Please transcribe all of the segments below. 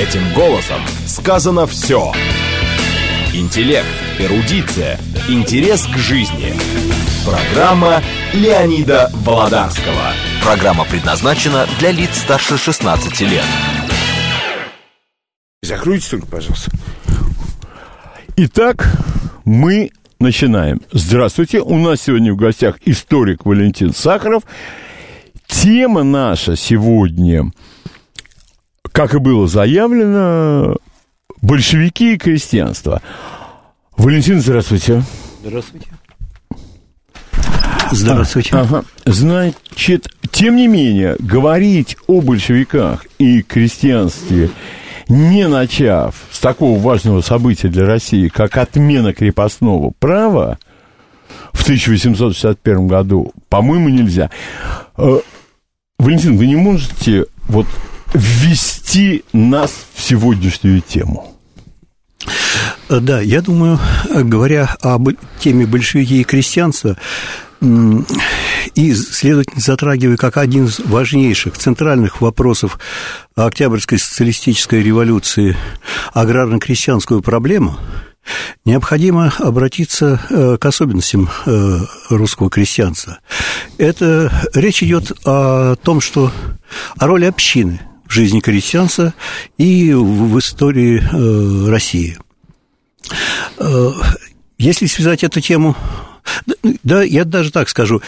Этим голосом сказано все. Интеллект, эрудиция, интерес к жизни. Программа Леонида Володарского. Программа предназначена для лиц старше 16 лет. Закройте только, пожалуйста. Итак, мы начинаем. Здравствуйте, у нас сегодня в гостях историк Валентин Сахаров. Тема наша сегодня, как и было заявлено, большевики и крестьянство. Валентин, здравствуйте. Здравствуйте. Здравствуйте. Ага. Значит, тем не менее, говорить о большевиках и крестьянстве, не начав с такого важного события для России, как отмена крепостного права в 1861 году, по-моему, нельзя. Э, Валентин, вы не можете вот ввести нас в сегодняшнюю тему? Да, я думаю, говоря об теме большевики и крестьянства, и, следовательно, затрагивая как один из важнейших, центральных вопросов Октябрьской социалистической революции аграрно-крестьянскую проблему, необходимо обратиться э, к особенностям э, русского крестьянства. Это речь идет о том, что о роли общины жизни крестьянства и в истории э, России. Если связать эту тему да, я даже так скажу.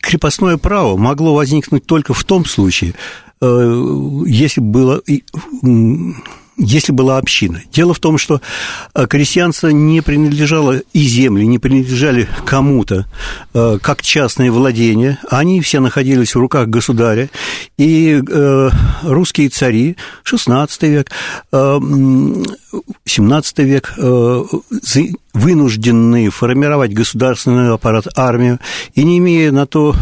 Крепостное право могло возникнуть только в том случае, если было если была община. Дело в том, что э, крестьянство не принадлежало и земли, не принадлежали кому-то, э, как частное владение. Они все находились в руках государя. И э, русские цари, XVI век, XVII век, вынужденные формировать государственный аппарат, армию, и не имея на то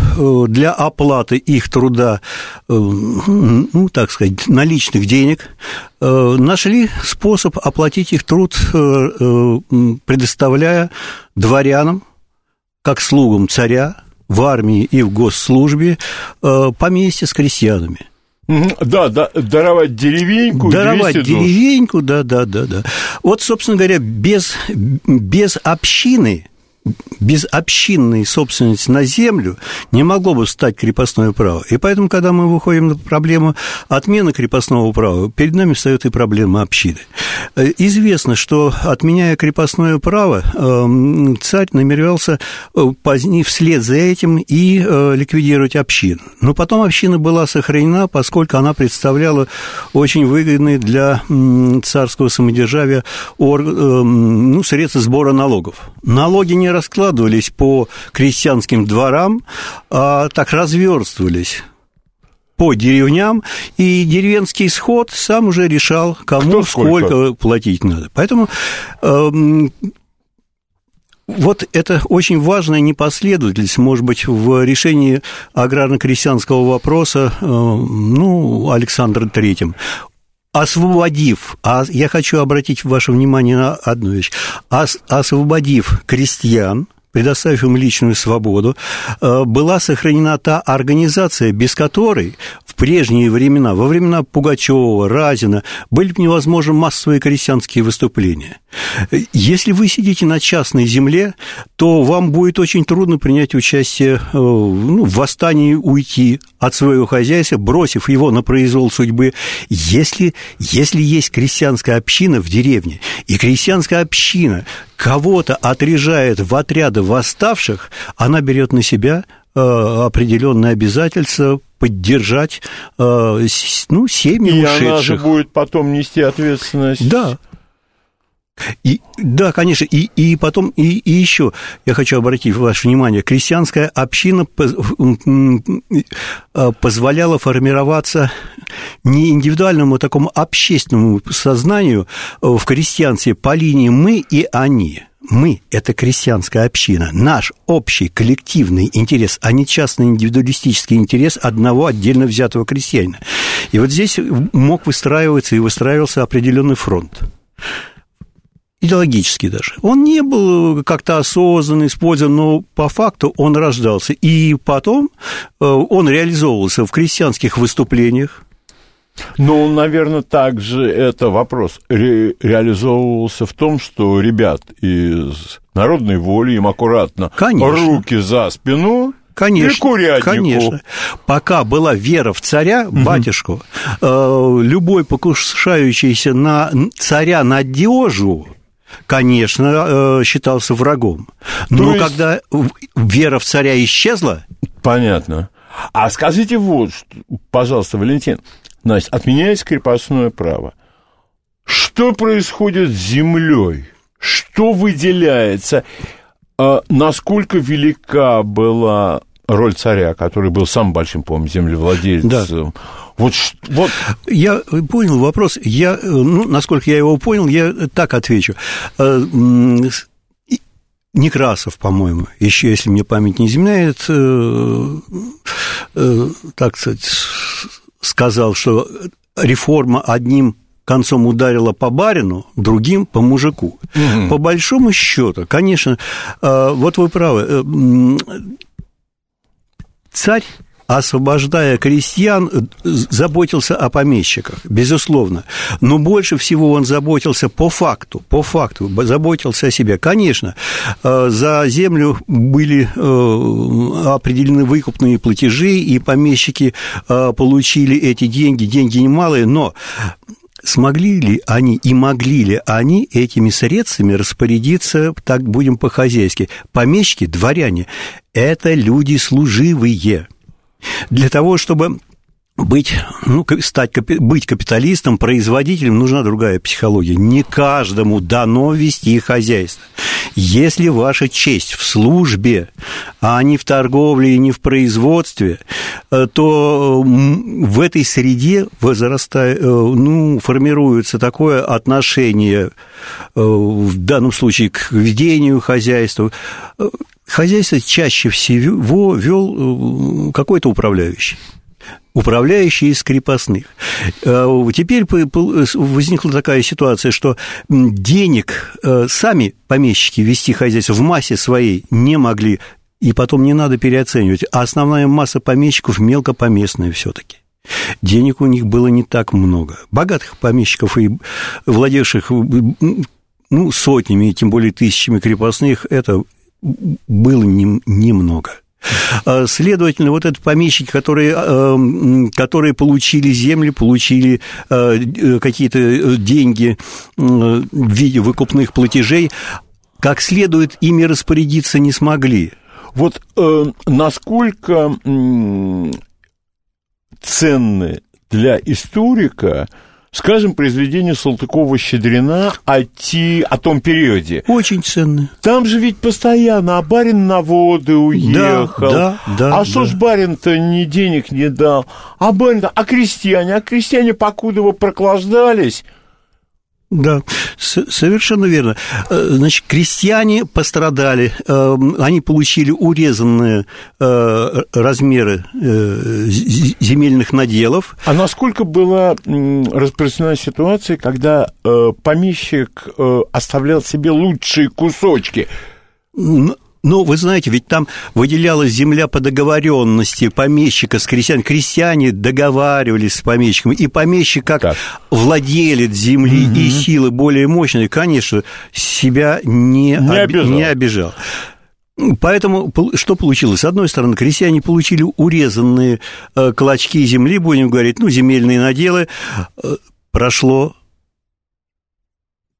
для оплаты их труда, ну, так сказать, наличных денег, нашли способ оплатить их труд, э, э, предоставляя дворянам, как слугам царя, в армии и в госслужбе э, поместья с крестьянами. Да, да, даровать деревеньку. Даровать деревеньку, да, да, да, да. Вот, собственно говоря, без, без общины без общинной собственности на землю не могло бы стать крепостное право. И поэтому, когда мы выходим на проблему отмены крепостного права, перед нами встает и проблема общины. Э, известно, что, отменяя крепостное право, эм, царь намеревался э, позднее вслед за этим и э, ликвидировать общину. Но потом община была сохранена, поскольку она представляла очень выгодный для царского самодержавия эм, ну, средства сбора налогов. Налоги не раскладывались по крестьянским дворам, а так разверстывались по деревням, и деревенский сход сам уже решал, кому сколько? сколько платить надо. Поэтому эм, вот это очень важная непоследовательность, может быть, в решении аграрно-крестьянского вопроса, э, ну, Александра Третьим освободив, а я хочу обратить ваше внимание на одну вещь, освободив крестьян, предоставив им личную свободу, э, была сохранена та организация, без которой в прежние времена, во времена Пугачева, Разина, были бы невозможны массовые крестьянские выступления. Если вы сидите на частной земле, то вам будет очень трудно принять участие э, ну, в восстании, уйти от своего хозяйства, бросив его на произвол судьбы. Если, если есть крестьянская община в деревне, и крестьянская община кого-то отряжает в отряды восставших, она берет на себя э, определенные обязательства поддержать э, ну, семьи и ушедших. И она же будет потом нести ответственность. Да, и, да, конечно, и, и потом, и, и еще я хочу обратить ваше внимание, крестьянская община э, позволяла формироваться не индивидуальному, а такому общественному сознанию в крестьянстве по линии «мы» и «они». Мы – это крестьянская община, наш общий коллективный интерес, а не частный индивидуалистический интерес одного отдельно взятого крестьянина. И вот здесь мог выстраиваться и выстраивался определенный фронт идеологически даже. Он не был как-то осознанно использован, но по факту он рождался. И потом э, он реализовывался в крестьянских выступлениях, Ну, наверное, также это вопрос ре- реализовывался в том, что ребят из народной воли им аккуратно Конечно. руки за спину Конечно, и курятнику. конечно. Пока была вера в царя, батюшку, э, любой покушающийся на царя надежу, конечно, э, считался врагом. Но есть- когда вера в царя исчезла, Понятно. А скажите вот, пожалуйста, Валентин, значит, отменяется крепостное право. Что происходит с землей? Что выделяется? А насколько велика была роль царя, который был самым большим, по-моему, землевладельцем? Да. Вот, вот Я понял вопрос. Я, э, ну, насколько я его понял, я так отвечу. Э, Некрасов, по-моему, еще, если мне память не изменяет, э, так сказать, сказал, что реформа одним концом ударила по барину, другим по мужику. По большому счету, конечно, вот вы правы, царь, освобождая крестьян, заботился о помещиках, безусловно. Но больше всего он заботился по факту, по факту, заботился о себе. Конечно, э, за землю были э, определены выкупные платежи, и помещики э, получили эти деньги, деньги немалые, но смогли ли они и могли ли они этими средствами распорядиться, так будем по-хозяйски. Помещики, дворяне – это люди служивые. Для того, чтобы быть, ну, стать, быть капиталистом, производителем, нужна другая психология. Не каждому дано вести хозяйство. Если ваша честь в службе, а не в торговле и не в производстве, э, то в этой среде возрастает, ну, формируется такое отношение, э, в данном случае, к ведению хозяйства. Э, Хозяйство чаще всего вел э, какой-то управляющий управляющие из крепостных. Э, Теперь по- возникла такая ситуация, что денег э, сами помещики вести хозяйство в массе своей не могли, и потом не надо переоценивать, а основная масса помещиков мелкопоместная все-таки. Денег у них было не так много. Богатых помещиков и владевших ну, сотнями, и тем более тысячами крепостных, это было нем- немного. А, Следовательно, вот это помещики, которые, э, м, которые получили земли, получили э, д- какие-то э, деньги в виде выкупных платежей, как следует ими распорядиться не смогли. Вот э, насколько м, ценны для историка, скажем, произведения Салтыкова-Щедрина о, ти, о том периоде. Очень ценные. Там же ведь постоянно, а барин на воды уехал. да, да, а что да. ж барин-то ни денег не дал? А барин а крестьяне? А крестьяне, покуда вы проклаждались, Да, совершенно верно. Э, Значит, крестьяне пострадали, э, они получили урезанные э, размеры э, земельных наделов. А насколько была распространена ситуация, когда помещик оставлял себе лучшие кусочки? Ну, вы знаете, ведь там выделялась земля по договоренности помещика с крестьян. Крестьяне договаривались с помещиком, и помещик, как Так. владелец земли и силы более мощные, конечно, себя не, Не оби- обижал. не обижал. Поэтому что получилось? С одной стороны, крестьяне получили урезанные э, клочки земли, будем говорить, ну, земельные наделы. Э, Прошло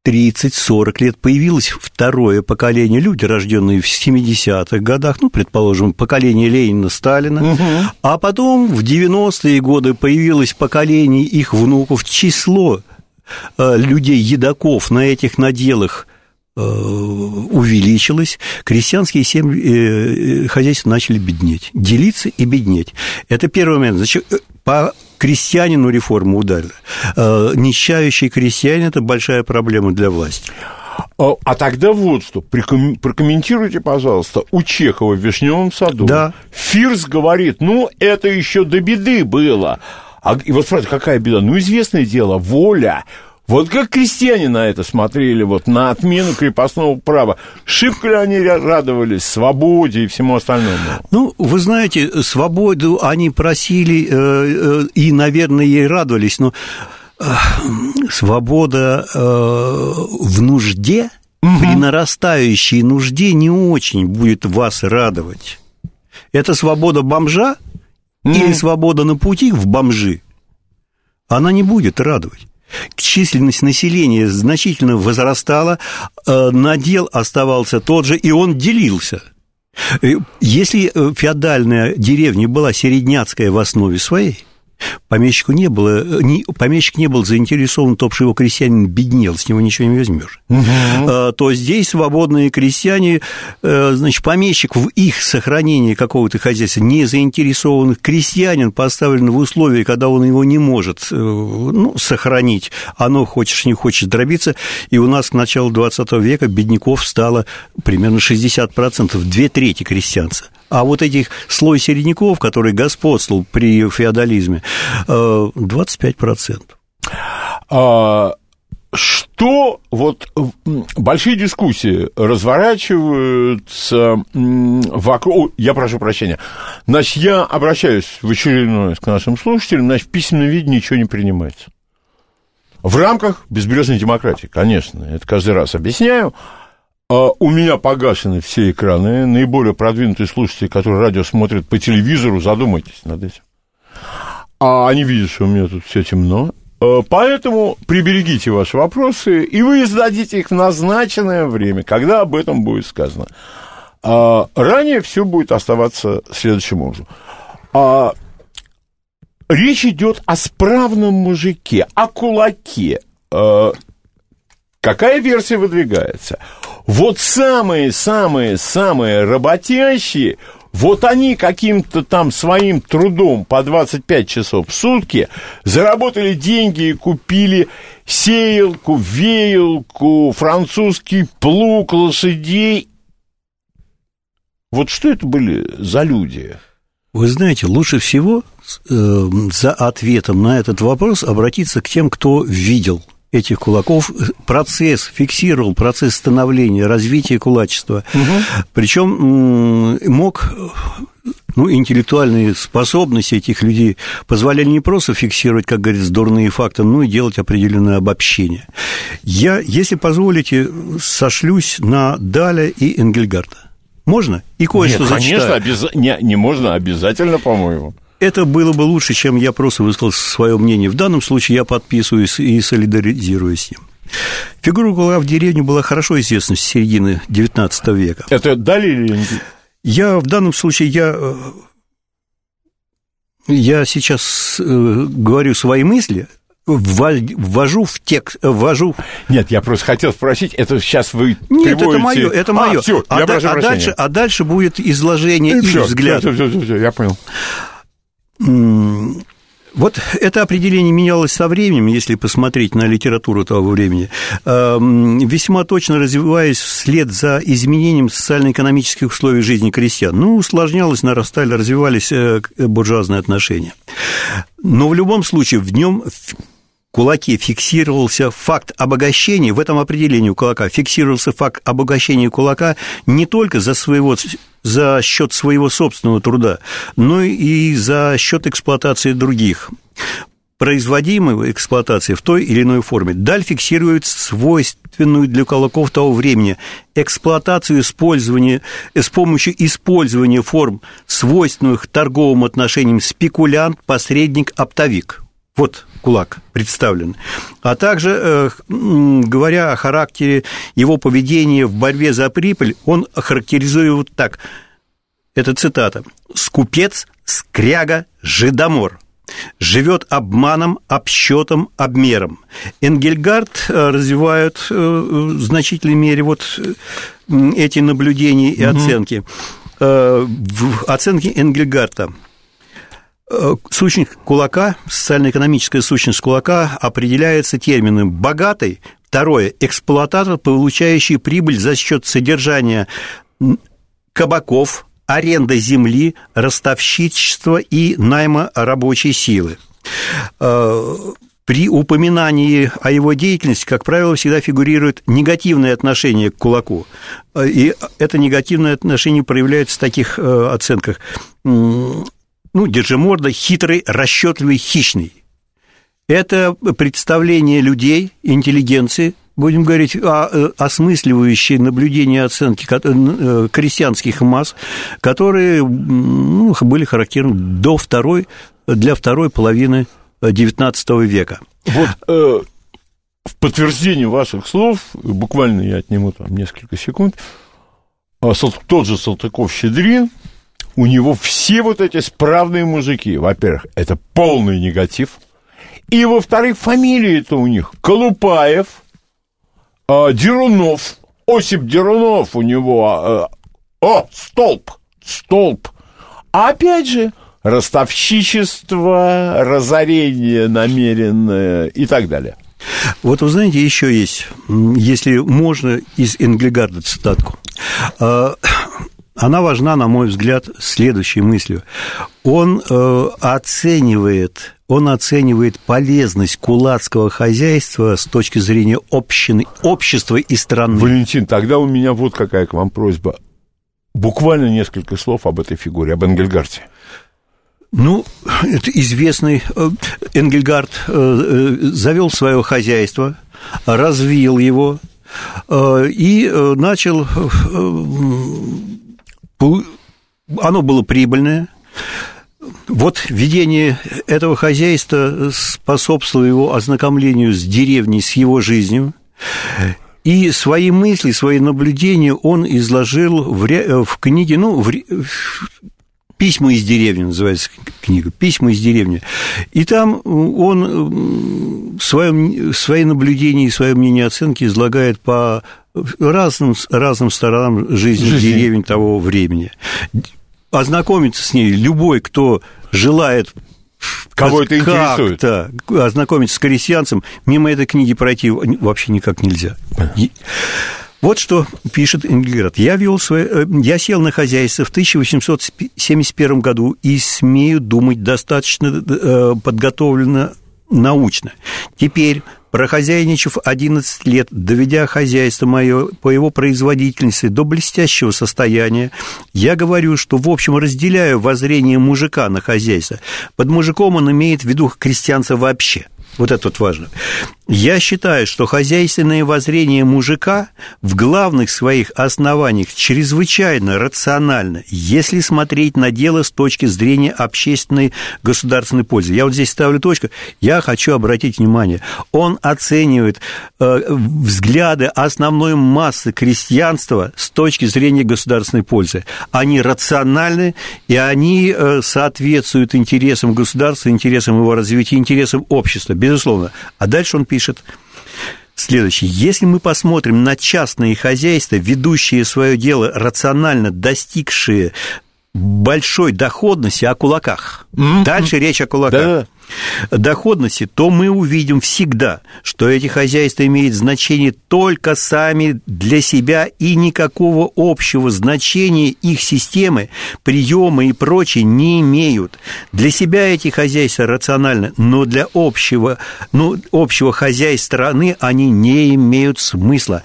30-40 лет появилось второе поколение, люди, рожденные в 70-х годах, ну, предположим, поколение Ленина, Сталина, а потом в 90-е годы появилось поколение их внуков, число э, людей-едоков на этих наделах э, увеличилось, крестьянские семьи, э, э, хозяйства начали беднеть, делиться и беднеть. Это первый момент. Значит, э, по крестьянину реформа ударила. Э, Нищающий крестьянин – это большая проблема для власти. А, а тогда вот что, прокомментируйте, пожалуйста, у Чехова в «Вишневом саду». Да. Фирс говорит, ну, это еще до беды было. А, и вот спрашивают, какая беда? Ну, известное дело, воля. Вот как крестьяне на это смотрели, вот на отмену крепостного права? Шибко ли они радовались свободе и всему остальному? Ну, вы знаете, свободу они просили э, э, и, наверное, ей радовались, но э, свобода в нужде, угу. при нарастающей нужде не очень будет вас радовать. Это свобода бомжа угу. или свобода на пути в бомжи, она не будет радовать численность населения значительно возрастала, э, надел оставался тот же, и он делился. Э, если э, феодальная деревня была середняцкая в основе своей, Помещику не было, не, помещик не был заинтересован в том, что его крестьянин беднел, с него ничего не возьмешь. Угу. То здесь свободные крестьяне, э, значит, помещик в их сохранении какого-то хозяйства не заинтересован. Крестьянин поставлен в условия, когда он его не может э, ну, сохранить. Оно, хочешь не хочешь, дробиться. И у нас к началу 20 века бедняков стало примерно 60%, две трети крестьянца. А вот этих слой середняков, который господствовал при феодализме, 25%. Э, а, что вот большие дискуссии разворачиваются вокруг... Я прошу прощения. Значит, я обращаюсь в очередной к нашим слушателям, значит, в письменном виде ничего не принимается. В рамках безбрежной демократии, конечно, это каждый раз объясняю. А у меня погашены все экраны. Наиболее продвинутые слушатели, которые радио смотрят по телевизору, задумайтесь над этим. А они видят, что у меня тут все темно. А, поэтому приберегите ваши вопросы, и вы зададите их в назначенное время, когда об этом будет сказано. А ранее все будет оставаться следующим образом. А, речь идет о справном мужике, о кулаке. А, какая версия выдвигается? Вот самые-самые-самые работящие, вот они каким-то там своим трудом по 25 часов в сутки заработали деньги и купили сеялку, веялку, французский плуг, лошадей. Вот что это были за люди? Вы знаете, лучше всего э, за ответом на этот вопрос обратиться к тем, кто видел этих кулаков, процесс, фиксировал процесс становления, развития кулачества. Угу. Причем мог ну, интеллектуальные способности этих людей позволяли не просто фиксировать, как говорится, дурные факты, но и делать определенное обобщение. Я, если позволите, сошлюсь на Даля и Энгельгарта. Можно? И кое-что зачитаю. Конечно, обяз... не, не можно, обязательно, по-моему это было бы лучше, чем я просто высказал свое мнение. В данном случае я подписываюсь и солидаризируюсь с ним. Фигура Кулака в деревне была хорошо известна с середины XIX века. Это дали или Я в данном случае, я, э, я сейчас э, говорю свои мысли, ввожу в текст, ввожу... Нет, я просто хотел спросить, это сейчас вы Нет, приводите... это мое, это мое. А, всё, а, я да, прошу а, дальше, а дальше будет изложение и, и взгляд. Все, все, все, все, я понял. Вот это определение менялось со временем, если посмотреть на литературу того времени, эм, весьма точно развиваясь вслед за изменением социально-экономических условий жизни крестьян. Ну, усложнялось, нарастали, развивались э, буржуазные отношения. Но в любом случае в нем кулаке фиксировался факт обогащения, в этом определении кулака фиксировался факт обогащения кулака не только за, своего, за счет своего собственного труда, но и за счет эксплуатации других производимой эксплуатации в той или иной форме. Даль фиксирует свойственную для кулаков того времени эксплуатацию использования, с помощью использования форм, свойственных торговым отношениям спекулянт, посредник, оптовик. Вот кулак представлен. А также, э, говоря о характере его поведения в борьбе за прибыль, он характеризует вот так. Это цитата. «Скупец, скряга, жидомор» живет обманом, обсчетом, обмером. Энгельгард э, развивает э, в значительной мере вот эти наблюдения и угу. оценки. В оценке Энгельгарта – сущность кулака, социально-экономическая сущность кулака определяется термином «богатый», второе – эксплуататор, получающий прибыль за счет содержания кабаков, аренда земли, ростовщичества и найма рабочей силы. Э, при упоминании о его деятельности, как правило, всегда фигурирует негативное отношение к кулаку. И это негативное отношение проявляется в таких э, оценках. Ну, держиморда, хитрый, расчетливый, хищный. Это представление людей, интеллигенции, будем говорить, о, осмысливающие наблюдения и оценки э, крестьянских масс, которые ну, были характерны до второй, для второй половины XIX века. Вот э, в подтверждение ваших слов, буквально я отниму там несколько секунд, а, тот же Салтыков-Щедрин, у него все вот эти справные мужики, во-первых, это полный негатив, и, во-вторых, фамилии-то у них Колупаев, э, Дерунов, Осип Дерунов у него, э, о, столб, столб, а опять же, ростовщичество, разорение намеренное и так далее. Вот вы знаете, еще есть, если можно, из Энгельгарда цитатку. Она важна, на мой взгляд, следующей мыслью. Он э, оценивает, он оценивает полезность кулацкого хозяйства с точки зрения общины, общества и страны. Валентин, тогда у меня вот какая к вам просьба. Буквально несколько слов об этой фигуре, об Энгельгарте. Ну, это известный э, Энгельгард э, э, завел свое хозяйство, развил его и начал... Оно было прибыльное. Вот ведение этого хозяйства способствовало его ознакомлению с деревней, с его жизнью. И свои мысли, свои наблюдения он изложил в, в книге, ну, в, «Письма из деревни» называется книга, «Письма из деревни». И там он свое, свои наблюдения и свое мнение оценки излагает по разным, разным сторонам жизни, жизни деревень того времени. Ознакомиться с ней любой, кто желает Кого это интересует? ознакомиться с крестьянцем, мимо этой книги пройти вообще никак нельзя. Вот что пишет Энгельгард. Я, вел свое, э, я сел на хозяйство в 1871 году и смею думать достаточно э, подготовленно научно. Теперь, прохозяйничав 11 лет, доведя хозяйство мое по его производительности до блестящего состояния, я говорю, что, в общем, разделяю воззрение мужика на хозяйство. Под мужиком он имеет в виду крестьянца вообще – вот это вот важно. Я считаю, что хозяйственное воззрение мужика в главных своих основаниях чрезвычайно рационально, если смотреть на дело с точки зрения общественной государственной пользы. Я вот здесь ставлю точку. Я хочу обратить внимание. Он оценивает э, взгляды основной массы крестьянства с точки зрения государственной пользы. Они рациональны, и они э, соответствуют интересам государства, интересам его развития, интересам общества безусловно. А дальше он пишет следующее. Если мы посмотрим на частные хозяйства, ведущие свое дело рационально, достигшие большой доходности о кулаках. Mm-hmm. Дальше речь о кулаках. Да доходности, то мы увидим всегда, что эти хозяйства имеют значение только сами для себя и никакого общего значения их системы, приемы и прочее не имеют. Для себя эти хозяйства рациональны, но для общего, ну, общего хозяйства страны они не имеют смысла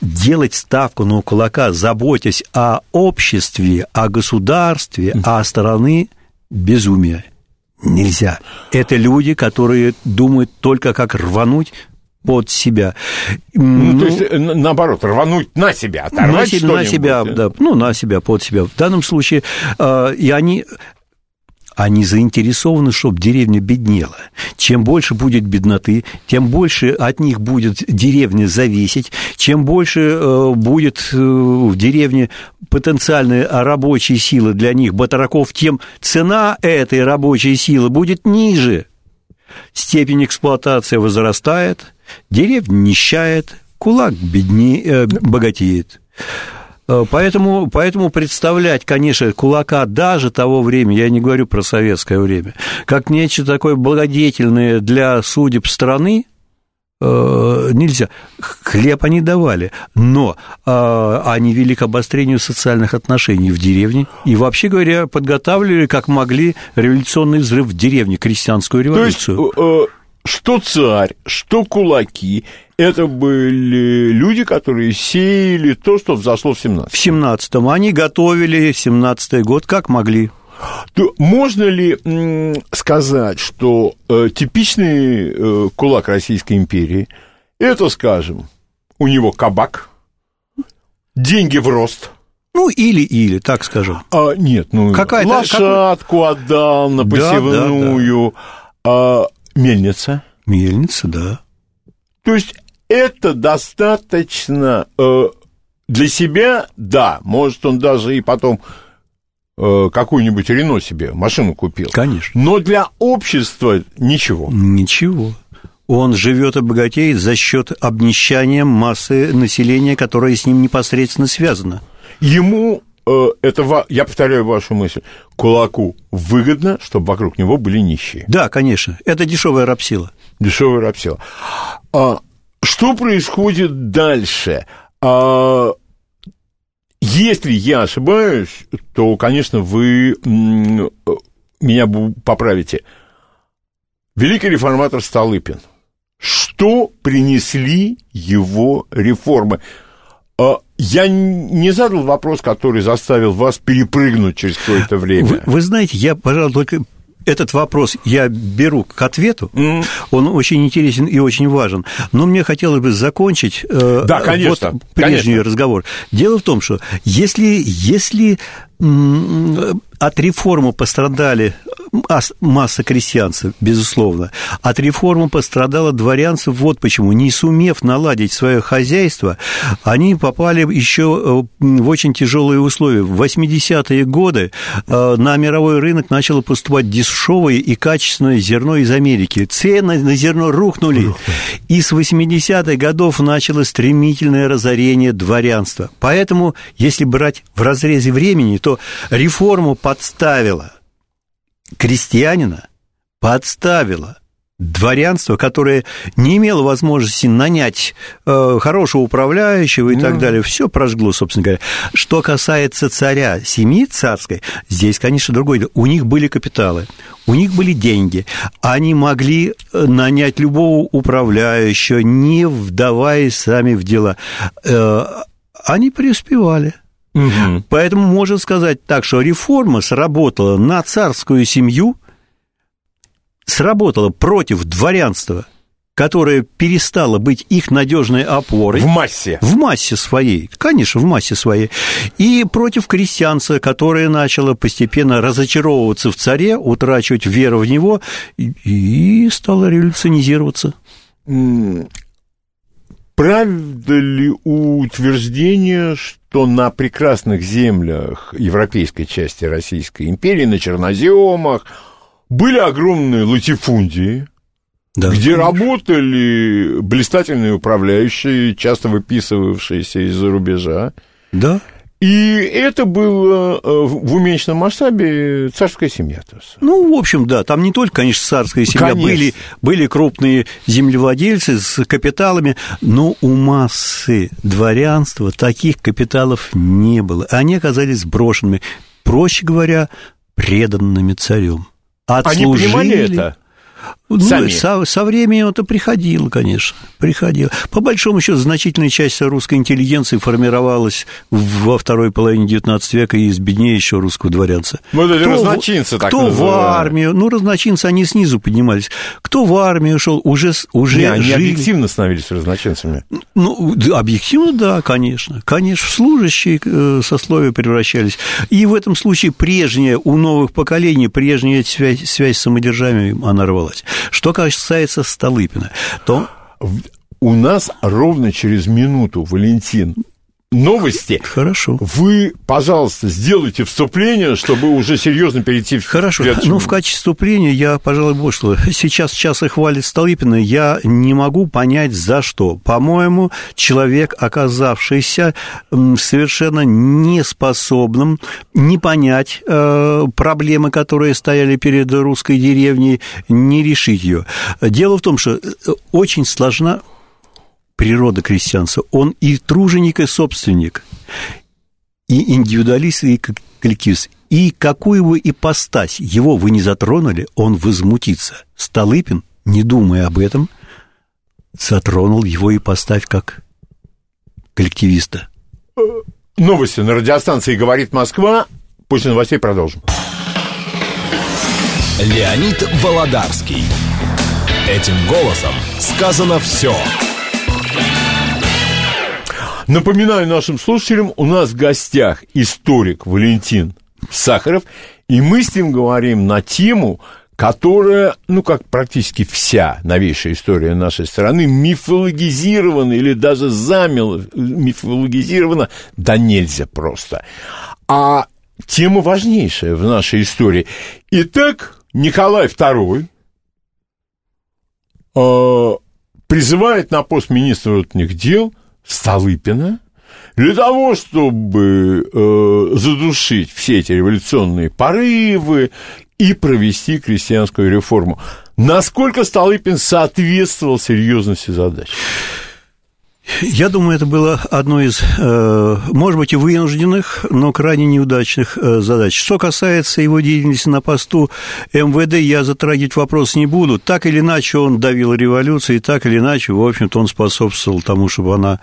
делать ставку на кулака, заботясь о обществе, о государстве, о страны безумие нельзя. Это люди, которые думают только как рвануть под себя. Ну, ну, то есть, э, наоборот, рвануть на себя, оторвать на, на себя, да, ну, на себя, под себя. В данном случае, э, и они они заинтересованы, чтобы деревня беднела. Чем больше будет бедноты, тем больше от них будет деревня зависеть, чем больше э, будет э, в деревне потенциальной рабочей силы для них, батраков, тем цена этой рабочей силы будет ниже. Степень эксплуатации возрастает, деревня нищает, кулак беднее, э, богатеет. Э, поэтому, поэтому представлять, конечно, кулака даже того времени, я не говорю про советское время, как нечто такое благодетельное для судеб страны, э, нельзя. Хлеб они давали, но э, они вели к обострению социальных отношений в деревне и, вообще говоря, подготавливали, как могли, революционный взрыв в деревне, крестьянскую революцию. То есть, что царь, что кулаки, это были люди, которые сеяли то, что взошло в 17 В 17-м. Они готовили 17-й год как могли. То можно ли сказать, что э, типичный э, кулак Российской империи это, скажем, у него кабак, деньги в рост. Ну, или-или, так скажем. А, нет, ну, Какая-то- лошадку отдал на Да, да, посевную, а, мельница. Мельница, да. То есть это достаточно э, для себя, да, может он даже и потом э, какую-нибудь Рено себе машину купил. Конечно. Но для общества ничего. Ничего. Он живет и богатеет за счет обнищания массы населения, которое с ним непосредственно связано. Ему, э, это, я повторяю вашу мысль, кулаку выгодно, чтобы вокруг него были нищие. Да, конечно, это дешевая рабсила. Дешевая рабсила. А, что происходит дальше? А, если я ошибаюсь, то, конечно, вы меня поправите. Великий реформатор Столыпин. Что принесли его реформы? А, Я не задал вопрос, который заставил вас перепрыгнуть через какое-то время. Вы, вы знаете, я, пожалуй, только этот вопрос я беру к ответу. М. Он очень интересен и очень важен. Но мне хотелось бы закончить э, Да, конечно, вот прежний конечно. разговор. Дело в том, что если, если от реформы пострадали ас- масса крестьянцев, безусловно, от реформы пострадало дворянство вот почему. Не сумев наладить свое хозяйство, они попали еще э, в очень тяжелые условия. В 80-е годы э, на мировой рынок начало поступать дешевое и качественное зерно из Америки. Цены на зерно рухнули. И с 80-х годов началось стремительное разорение дворянства. Поэтому, если брать в разрезе времени, то реформу подставила крестьянина, подставила дворянство, которое не имело возможности нанять э, хорошего управляющего и так далее, все прожгло, собственно говоря. Что касается царя, семьи царской, здесь, конечно, другое дело. У них были капиталы, у них были деньги, они могли э, нанять любого управляющего, не вдаваясь сами в дела. Э, они преуспевали. Мгм. Поэтому можно сказать так, что реформа сработала на царскую семью, сработала против дворянства, которое перестало быть их надежной опорой. В массе. В массе своей, конечно, в массе своей. И против крестьянца, которое начало постепенно разочаровываться в царе, утрачивать веру в него и стало революционизироваться. Правда ли утверждение, что на прекрасных землях европейской части Российской империи, на черноземах, были огромные латифундии, Да. где работали блистательные управляющие, часто выписывавшиеся из-за рубежа. Да. И это было э, в уменьшенном масштабе царская семья. Ну, в общем, да, там не только, конечно, царская семья, Конечно. были, были крупные землевладельцы с капиталами, но у массы дворянства таких капиталов не было. Они оказались сброшенными, проще говоря, преданными царем. Они понимали это? Ну, Сами. со, со временем это приходило, конечно, приходило. По большому счету, значительная часть русской интеллигенции формировалась во второй половине XIX века из беднейшего русского дворянца. Вот эти Кто в- разночинцы, так Кто в называемые. армию, ну, разночинцы, они снизу поднимались. Кто в армию шел, уже, уже Не, они жили. объективно становились разночинцами. Ну, да, объективно, да, конечно. Конечно, в служащие э, сословия превращались. И в этом случае прежняя, у новых поколений, прежняя связь, связь с самодержавием, она рвалась. Что касается Столыпина, то... У нас ровно через минуту, Валентин, новости. Хорошо. Вы, пожалуйста, сделайте вступление, чтобы уже серьезно перейти в Хорошо. Ну, в качестве вступления я, пожалуй, вот что. Сейчас часто хвалит Столыпина, я не могу понять, за что. По-моему, человек, оказавшийся совершенно неспособным не понять э, проблемы, которые стояли перед русской деревней, не решить ее. Дело в том, что э, очень сложна природа крестьянства. Он и труженик, и собственник и индивидуалист, и коллективист. И какую бы ипостась его вы не затронули, он возмутится. Столыпин не думая об этом, затронул его и поставь как коллективиста. Новости на радиостанции «Говорит Москва». После новостей продолжим. Леонид Володарский. Этим голосом сказано все. Напоминаю нашим слушателям, у нас в гостях историк Валентин Сахаров, и мы с ним говорим на тему, которая, ну, как практически вся новейшая история нашей страны, мифологизирована или даже замел мифологизирована, да нельзя просто. А тема важнейшая в нашей истории. Итак, Николай II э, призывает на пост министра внутренних дел Столыпина для того, чтобы э, задушить все эти революционные порывы и провести крестьянскую реформу. Насколько Столыпин соответствовал серьезности задачи? Я думаю, это было одной из, э, может быть, и вынужденных, но крайне неудачных э, задач. Что касается его деятельности на посту МВД, я затрагивать вопрос не буду. Так или иначе он давил революцию, и так или иначе, в общем-то, он способствовал тому, чтобы она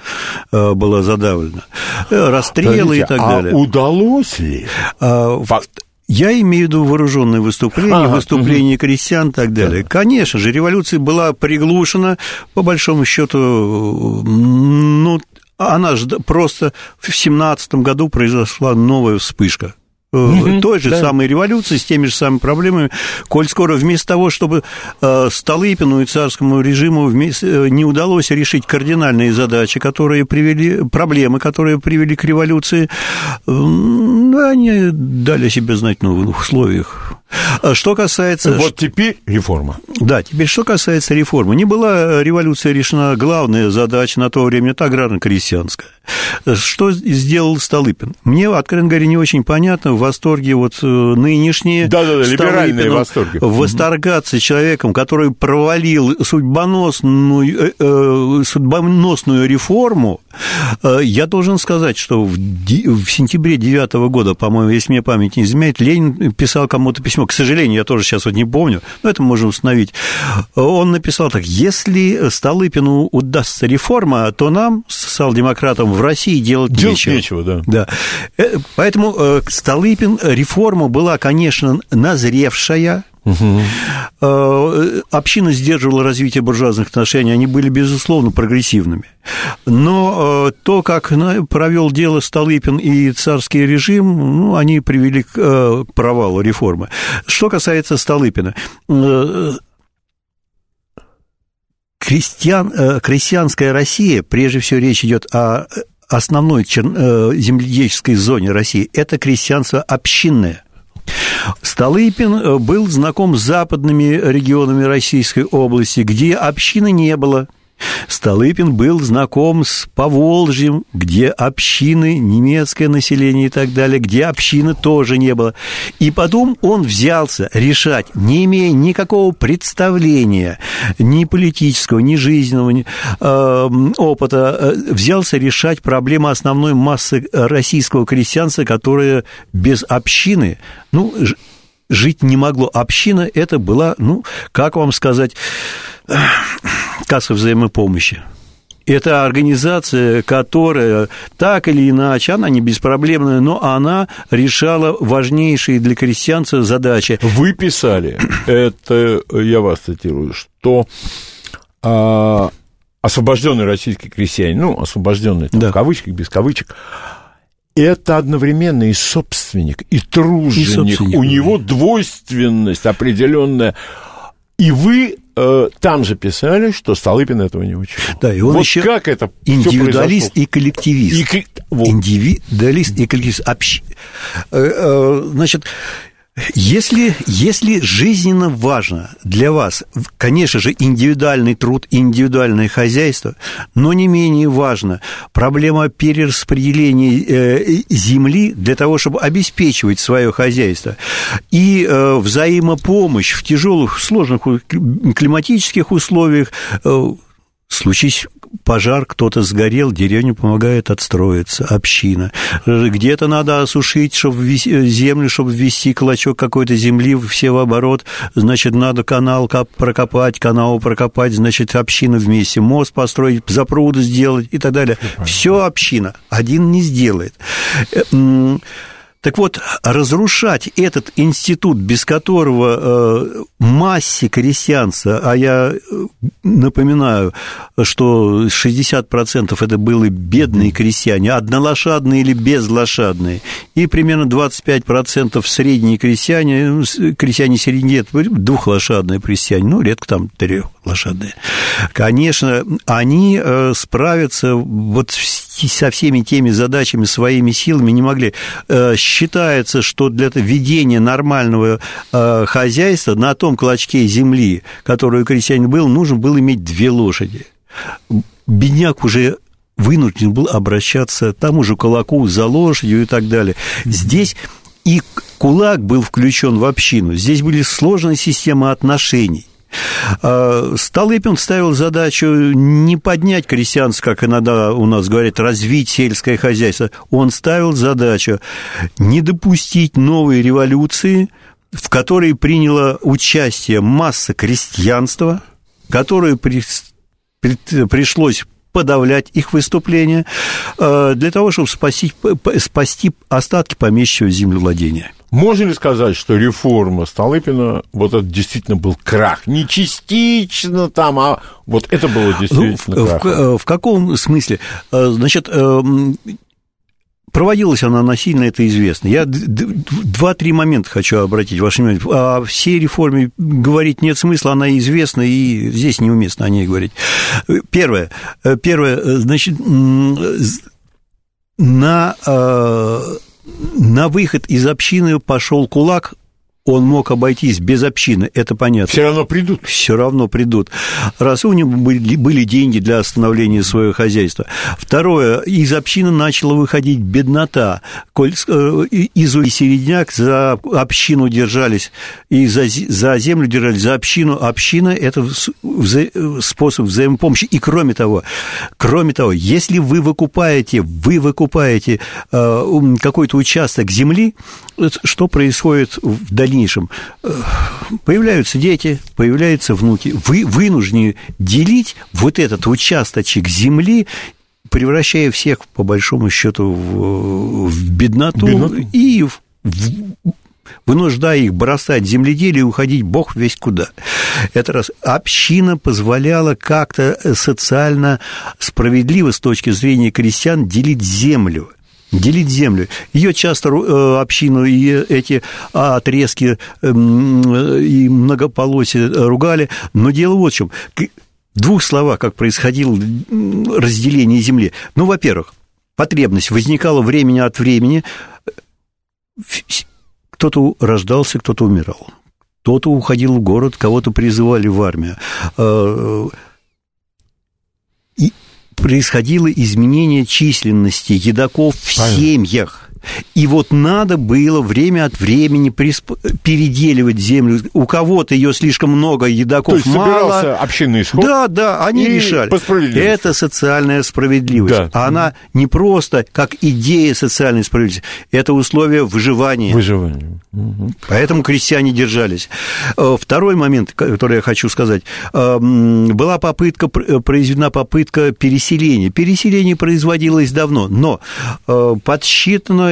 э, была задавлена. Расстрелы Подождите, и так а далее. удалось ли? А, Факт. Я имею в виду вооруженные выступления, ага, выступления угу. крестьян и так далее. Да. Конечно же, революция была приглушена, по большому счету, ну, она же просто в семнадцатом году произошла новая вспышка угу, той же да. самой революции, с теми же самыми проблемами, коль скоро вместо того, чтобы э, Столыпину и царскому режиму э, не удалось решить кардинальные задачи, которые привели, проблемы, которые привели к революции, они дали себе знать в новых условиях. А что касается... Вот теперь реформа. Да, теперь что касается реформы. Не была революция решена главная задача на то время, это аграрно-крестьянская. Что сделал Столыпин? Мне, откровенно говоря, не очень понятно, в восторге вот э, нынешние Да-да-да, либеральные восторги. Восторгаться человеком, который провалил судьбоносную, э, э, судьбоносную реформу, я должен сказать, что в, в сентябре 9 года, по-моему, если мне память не изменяет, Ленин писал кому-то письмо, к сожалению, я тоже сейчас вот не помню, но это мы можем установить. Он написал так, если Столыпину удастся реформа, то нам, социал-демократам, в России делать, делать нечего. нечего да. да. Поэтому Столыпин, реформа была, конечно, назревшая, Угу. Община сдерживала развитие буржуазных отношений, они были, безусловно, прогрессивными. Но э, то, как провел дело Столыпин и царский режим, ну, они привели к э, провалу реформы. Что касается Столыпина, крестьян, крестьянская Россия, прежде всего речь идет о основной земледельческой зоне России, это крестьянство общинное – Столыпин э, был знаком с западными регионами Российской области, где общины не было – Столыпин был знаком с Поволжьем, где общины, немецкое население и так далее, где общины тоже не было. И потом он взялся решать, не имея никакого представления, ни политического, ни жизненного ни, э, опыта, э, взялся решать проблемы основной массы российского крестьянства, которая без общины, ну, жить не могло. Община это была, ну, как вам сказать, касса взаимопомощи. Это организация, которая так или иначе, она не беспроблемная, но она решала важнейшие для крестьянца задачи. Вы писали, это я вас цитирую, что а, освобожденный российский крестьянин, ну, освобожденный да. в кавычках, без кавычек, это одновременно и собственник, и труженик. И собственник, У него двойственность определенная. И вы э, там же писали, что Столыпин этого не учил. Да, и он вот еще как это индивидуалист и коллективист. И, вот. Индивидуалист и коллективист. Общ... Э, э, значит, если, если жизненно важно для вас, конечно же, индивидуальный труд, индивидуальное хозяйство, но не менее важно проблема перераспределения э, земли для того, чтобы обеспечивать свое хозяйство, и э, взаимопомощь в тяжелых, сложных климатических условиях, э, Случись пожар, кто-то сгорел, деревня помогает отстроиться, община. Где-то надо осушить чтобы землю, чтобы ввести клочок какой-то земли, все в оборот, значит, надо канал прокопать, канал прокопать, значит, община вместе, мост построить, запруду сделать и так далее. Все община, один не сделает. Э, так вот, разрушать этот институт, без которого э, массе крестьянства, а я э, напоминаю, что 60% это были бедные крестьяне, однолошадные или безлошадные, и примерно 25% средние крестьяне, ну, крестьяне средние, двухлошадные крестьяне, ну, редко там трехлошадные. Конечно, они э, справятся вот со всеми теми задачами своими силами не могли считается, что для ведения нормального э, хозяйства на том клочке земли, который у крестьянина был, нужно было иметь две лошади. Бедняк уже вынужден был обращаться тому же кулаку за лошадью и так далее. Здесь и кулак был включен в общину. Здесь были сложные системы отношений. А, Столыпин ставил задачу не поднять крестьянство, как иногда у нас говорят, развить сельское хозяйство. Он ставил задачу не допустить новой революции, в которой приняло участие масса крестьянства, которую при, при, пришлось подавлять их выступления а, для того, чтобы спасти, спасти остатки помещичьего землевладения. Можно ли сказать, что реформа Столыпина, вот это действительно был крах? Не частично там, а вот это было ну, действительно ну, крах. В, в каком смысле? Э, значит, эм, Проводилась она насильно, это известно. Я два-три момента хочу обратить ваше внимание. О всей реформе говорить нет смысла, она известна, и здесь неуместно о ней говорить. Первое. Э, первое, э, значит, на на выход из общины пошел кулак он мог обойтись без общины, это понятно. Все равно придут. Все равно придут. Раз у него были, были деньги для остановления своего хозяйства. Второе, из общины начала выходить беднота. Э, из середняк за общину держались, и за, за землю держались, за общину. Община – это вза, способ взаимопомощи. И кроме того, кроме того, если вы выкупаете, вы выкупаете э, какой-то участок земли, что происходит в дальнейшем? Э, появляются дети, появляются внуки. Вы вынуждены делить вот этот участочек земли превращая всех, по большому счету, в, в бедноту, бедноту и в, в, вынуждая их бросать земледелие и уходить бог весь куда. Это раз. Община позволяла как-то социально справедливо с точки зрения крестьян делить землю – делить землю. Ее часто э, общину и эти отрезки эм, и многополосие ругали, но дело вот в чем. Двух словах, как происходило разделение земли. Ну, во-первых, потребность возникала времени от времени. Кто-то рождался, кто-то умирал. Кто-то уходил в город, кого-то призывали в армию. Происходило изменение численности едоков в Понятно. семьях. И вот надо было время от времени присп... переделивать землю. У кого-то ее слишком много, едоков То есть мало. общинный сход. Да, да, они решали. Это социальная справедливость. Да. А она не просто как идея социальной справедливости, это условие выживания. Выживания. Поэтому крестьяне держались. Э, второй момент, который я хочу сказать. Эм, была попытка, произведена попытка переселения. Переселение производилось давно, но э,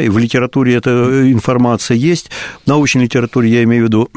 и в литературе эта информация есть, в научной литературе я имею в виду,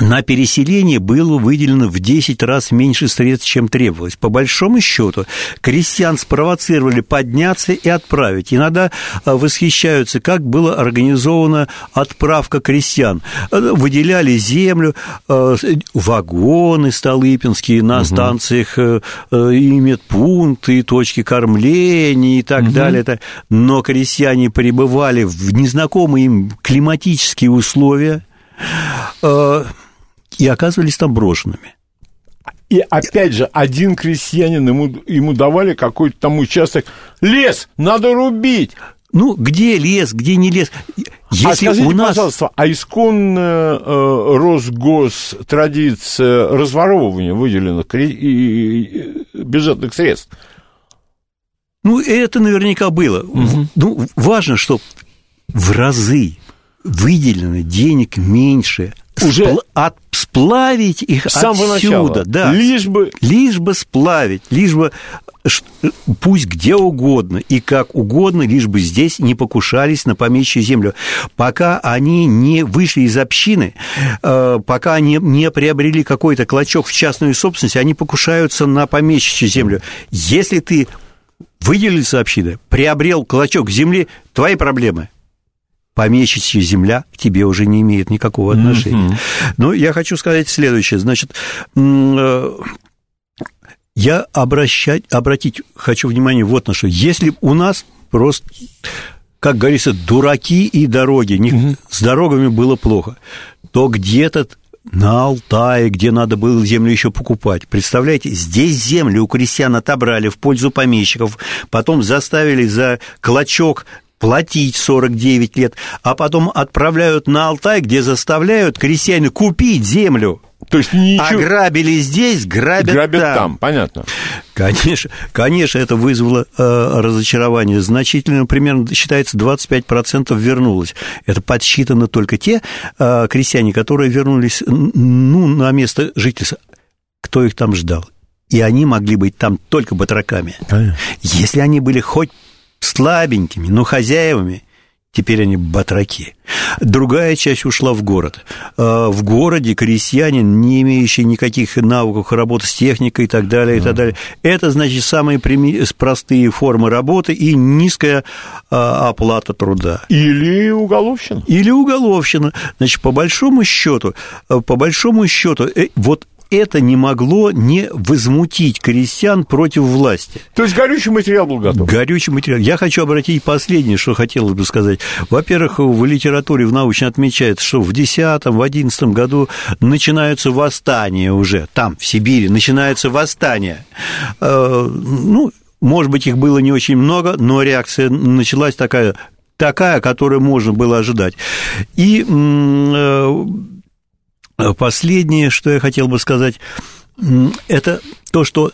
на переселение было выделено в 10 раз меньше средств, чем требовалось. По большому счету, крестьян спровоцировали подняться и отправить. Иногда а, восхищаются, как была организована отправка крестьян. Э, выделяли землю, э, вагоны столыпинские на угу. станциях, э, и медпункты, и точки кормления и так угу. далее. Но крестьяне пребывали в незнакомые им климатические условия, и оказывались там брошенными. И опять же, один крестьянин, ему, ему давали какой-то там участок. Лес надо рубить. Ну, где лес, где не лес? Если а скажите, у нас... пожалуйста, а исконная э, Росгос традиция разворовывания выделенных бюджетных средств. Ну, это наверняка было. Угу. Ну, важно, что в разы выделено денег меньше. Уже Спл- от, сплавить их с самого отсюда, начала. да. Лишь бы... Лишь бы сплавить, лишь бы пусть где угодно и как угодно, лишь бы здесь не покушались на помещую землю. Пока они не вышли из общины, э, пока они не приобрели какой-то клочок в частную собственность, они покушаются на помещичью землю. Если ты выделился общины, приобрел клочок земли, твои проблемы помещичья земля к тебе уже не имеет никакого отношения. Mm-hmm. Но я хочу сказать следующее. Значит, э, я обращать, обратить хочу внимание вот на что. Если у нас просто, как говорится, дураки и дороги, не, угу. с дорогами было плохо, то где-то на Алтае, где надо было землю еще покупать. Представляете, здесь землю у крестьян отобрали в пользу помещиков, потом заставили за клочок платить 49 лет, а потом отправляют на Алтай, где заставляют крестьян купить землю. То есть ничего... Ограбили здесь, грабят, грабят там. там. Понятно. Конечно, конечно, это вызвало э, разочарование. Значительно, примерно, считается, 25% вернулось. Это подсчитано только те э, крестьяне, которые вернулись ну, на место жительства. Кто их там ждал? И они могли быть там только батраками. Понятно. Если они были хоть слабенькими, но хозяевами, теперь они батраки. Другая часть ушла в город. А, в городе крестьянин, не имеющий никаких навыков работы с техникой и так далее, и так далее. Это, значит, самые простые формы работы и низкая а, оплата труда. Или уголовщина. Или уголовщина. Значит, по большому счету, по большому счету, э, вот это не могло не возмутить крестьян против власти. То есть горючий материал был готов? Горючий материал. Я хочу обратить последнее, что хотелось бы сказать. Во-первых, в литературе, в научно отмечается, что в 10 в 11 году начинаются восстания уже. Там, в Сибири, начинаются восстания. Э, ну, может быть, их было не очень много, но реакция началась такая такая, которую можно было ожидать. И э, последнее, что я хотел бы сказать, это то, что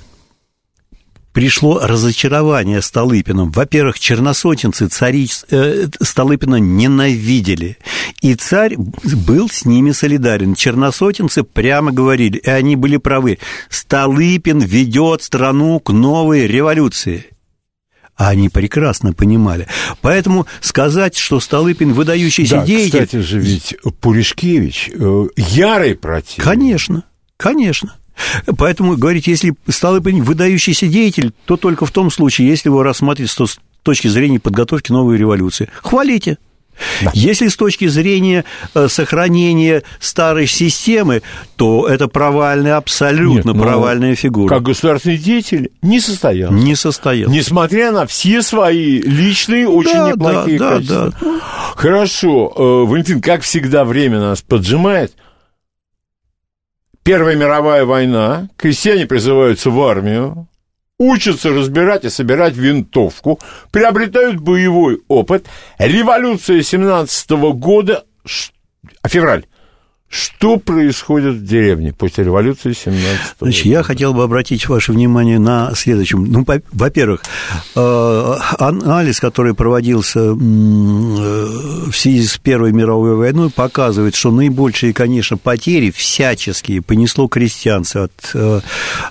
пришло разочарование Столыпиным. Во-первых, черносотенцы цари э, Столыпина ненавидели, и царь был с ними солидарен. Черносотенцы прямо говорили, и они были правы, Столыпин ведет страну к новой революции – а они прекрасно понимали. Поэтому сказать, что Столыпин выдающийся да, деятель... кстати же, ведь Пуришкевич э, ярый противник. Конечно, конечно. Поэтому говорить, если Столыпин выдающийся деятель, то только в том случае, если его рассматривать с точки зрения подготовки новой революции. Хвалите. Да. Если с точки зрения э, сохранения старой системы, то это провальная, абсолютно Нет, ну, провальная фигура. Как государственный деятель не состоялся. Не состоялся. Несмотря на все свои личные, очень да, неплохие да, качества. Да, да. Хорошо. Э, Валентин, как всегда, время нас поджимает. Первая мировая война, крестьяне призываются в армию, учатся разбирать и собирать винтовку, приобретают боевой опыт. Революция 17 года, а февраль, что происходит в деревне после революции 17 Значит, года? я хотел бы обратить ваше внимание на следующем. Ну, во-первых, э, анализ, который проводился э, в связи с Первой мировой войной, показывает, что наибольшие, конечно, потери всяческие понесло крестьянство от, э,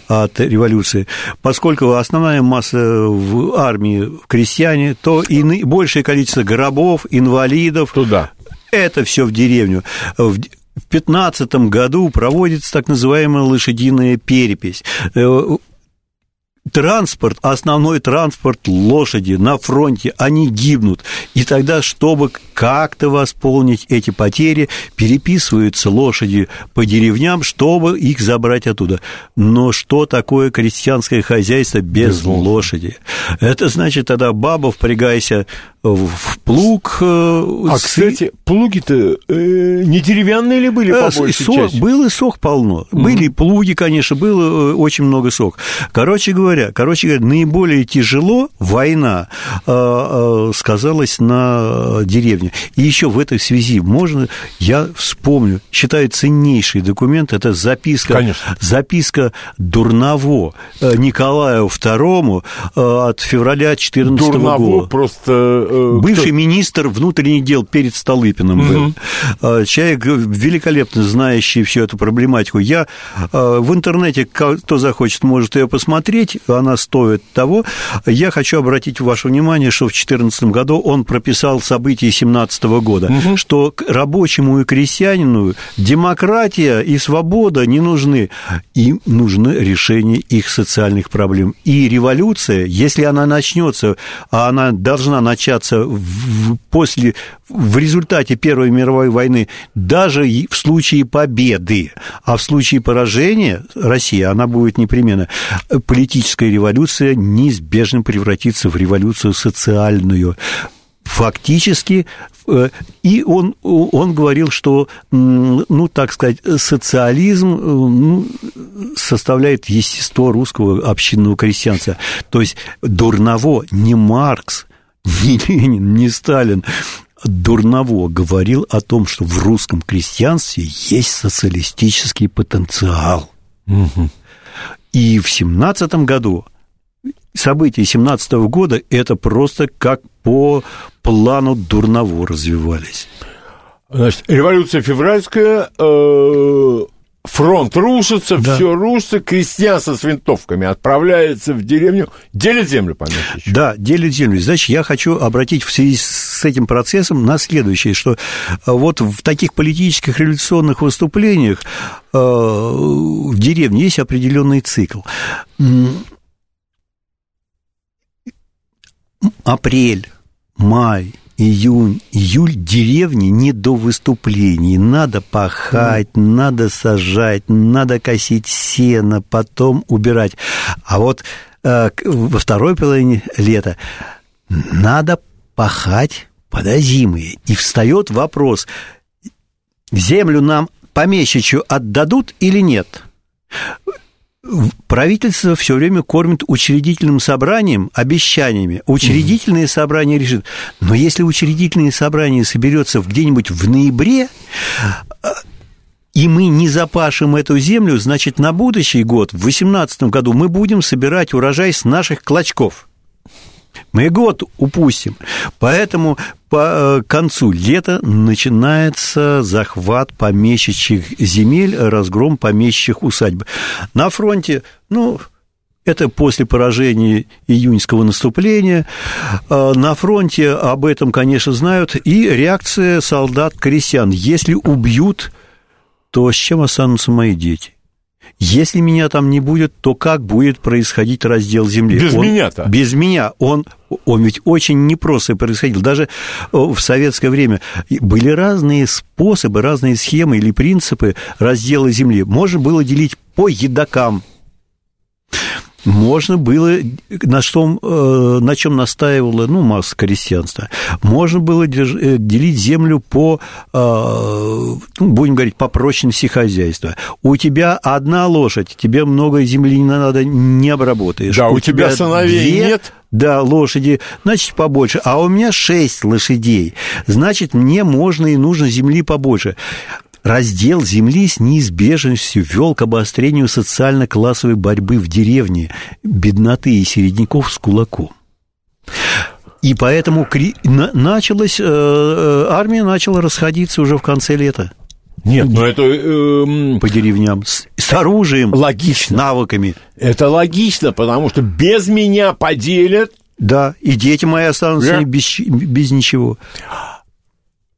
от революции. Поскольку основная масса в армии крестьяне, то и наибольшее количество гробов, инвалидов, Туда это все в деревню. В 2015 году проводится так называемая лошадиная перепись. Э, транспорт, основной транспорт лошади на фронте, они гибнут. И тогда, чтобы как-то восполнить эти потери, переписываются лошади по деревням, чтобы их забрать оттуда. Но что такое крестьянское хозяйство без, без лошади? Это значит, тогда баба, впрягайся в плуг. Э, а, с... кстати, плуги-то э, не деревянные ли были, по э, большей части? Был и сох полно. Mm-hmm. Были плуги, конечно, было э, очень много сох. Короче говоря, говоря, короче говоря, наиболее тяжело война э, сказалась на деревне. И еще в этой связи можно, я вспомню, считаю ценнейший документ, это записка, Конечно. записка Дурново Николаю II от февраля 14 Дурново года. просто... Э, Бывший кто? министр внутренних дел перед Столыпиным угу. был. Человек великолепно знающий всю эту проблематику. Я в интернете, кто захочет, может ее посмотреть, она стоит того. Я хочу обратить ваше внимание, что в 2014 году он прописал события 2017 года, угу. что рабочему и крестьянину демократия и свобода не нужны. Им нужно решение их социальных проблем. И революция, если она начнется, а она должна начаться в, после, в результате Первой мировой войны, даже в случае победы, а в случае поражения России, она будет непременно, политическая революция неизбежно превратится в революцию социальную фактически, э, и он, он говорил, что, ну, так сказать, социализм ну, составляет естество русского общинного крестьянства. То есть Дурново, не Маркс, не Ленин, не Сталин, Дурново говорил о том, что в русском крестьянстве есть социалистический потенциал. Угу. И в семнадцатом году события 17 года это просто как по плану Дурново развивались. Значит, революция февральская, э, фронт рушится, да. все рушится, крестьянство с винтовками отправляется в деревню, делит землю, понятно. Да, делит землю. Значит, я хочу обратить в связи с этим процессом на следующее, что э, вот в таких политических революционных выступлениях э, в деревне есть определенный цикл. Апрель, май, июнь, июль деревни не до выступлений. Надо пахать, mm. надо сажать, надо косить сено, потом убирать. А вот э, во второй половине лета надо пахать подозимые. И встает вопрос, землю нам помещичью отдадут или нет? правительство все время кормит учредительным собранием обещаниями. Учредительное собрание решит. Но если учредительное собрание соберется где-нибудь в ноябре, и мы не запашем эту землю, значит, на будущий год, в 2018 году, мы будем собирать урожай с наших клочков. Мы год упустим. Поэтому по э, концу лета начинается захват помещичьих земель, разгром помещичьих усадьб. На фронте, ну, это после поражения июньского наступления. Э, на фронте об этом, конечно, знают. И реакция солдат-крестьян. Если убьют, то с чем останутся мои дети? Если меня там не будет, то как будет происходить раздел земли? Без меня-то? Без меня. Он, он ведь очень непросто происходил. Даже в советское время были разные способы, разные схемы или принципы раздела земли. Можно было делить по едокам можно было, на, что, э, на чем настаивала ну, масса крестьянства, можно было э, делить землю по, э, ну, будем говорить, по прочности хозяйства. У тебя одна лошадь, тебе много земли не надо, не обработаешь. Да, у, у тебя, тебя сыновей две, нет. Да, лошади, значит, побольше. А у меня шесть лошадей. Значит, мне можно и нужно земли побольше раздел земли с неизбежностью вел к обострению социально-классовой борьбы в деревне, бедноты и середняков с кулаком. И поэтому началась, э, э, армия начала расходиться уже в конце лета. Нет, но это... Э, по деревням. С, с оружием. Логично. С навыками. Это логично, потому что без меня поделят. Да, и дети мои останутся да. без, без ничего.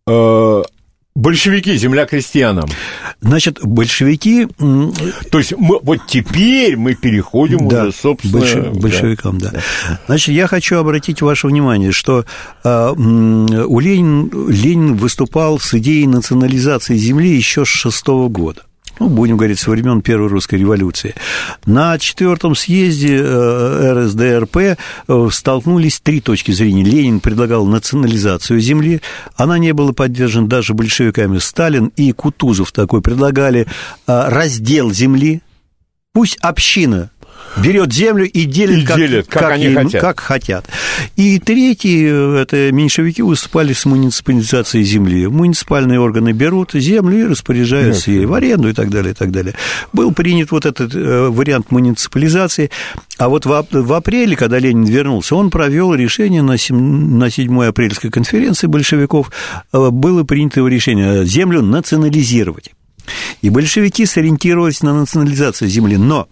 Э, Большевики, земля крестьянам. Значит, большевики... То есть мы, вот теперь мы переходим да, уже, собственно... Больш... Большевикам, да. да. Значит, я хочу обратить ваше внимание, что э, у Ленин, Ленин выступал с идеей национализации земли еще с шестого года ну, будем говорить, со времен Первой русской революции. На четвертом съезде э, РСДРП э, столкнулись три точки зрения. Ленин предлагал национализацию земли, она не была поддержана даже большевиками. Сталин и Кутузов такой предлагали э, раздел земли, пусть община берет землю и делит, И как, делит, как они им- хотят. как хотят. И третий, э, это меньшевики выступали с муниципализацией земли. Муниципальные органы берут землю и распоряжаются ей в аренду и так далее, и так далее. Был принят вот этот э, вариант муниципализации, а вот в, ап- в апреле, когда Ленин вернулся, он провел решение на, сем- на 7 апрельской конференции большевиков, э, было принято решение землю национализировать. И большевики сориентировались на национализацию земли. Но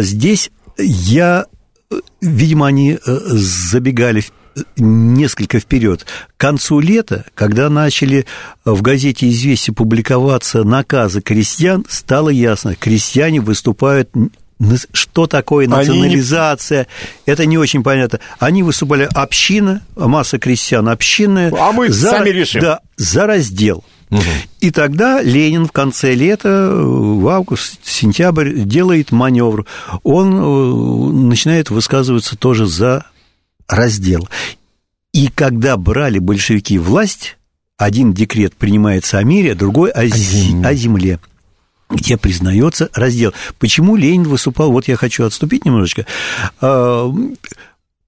здесь я, э, видимо, они э, забегали в- несколько вперед. К концу лета, когда начали в газете «Известия» публиковаться наказы крестьян, стало ясно, крестьяне выступают что такое Они национализация, это не очень понятно. Они выступали община, масса крестьян общинная. А мы сами решим. Да, за раздел. И тогда Ленин в конце лета, в август, сентябрь, делает маневр. Он э, начинает высказываться тоже за раздел. И когда брали большевики власть, один декрет принимается о мире, другой о, зи- о земле где признается раздел. Почему Ленин выступал? Вот я хочу отступить немножечко. А,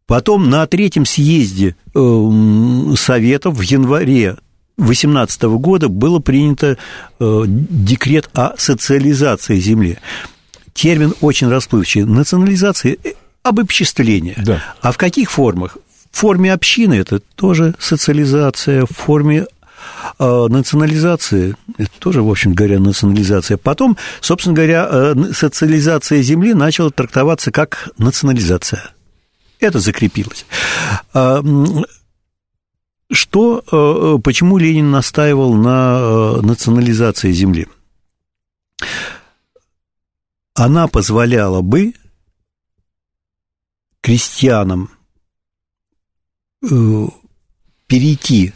Потом на третьем съезде э, Советов в январе 18 года было принято э, декрет о социализации земли. Термин очень расплывчатый. Национализация э, – обобществление. Да. А в каких формах? В форме общины это тоже социализация, в форме э, национализации, это тоже, в общем говоря, национализация. Потом, собственно говоря, социализация земли начала трактоваться как национализация. Это закрепилось. Что, э, почему Ленин настаивал на э, национализации земли? Она позволяла бы крестьянам э, перейти,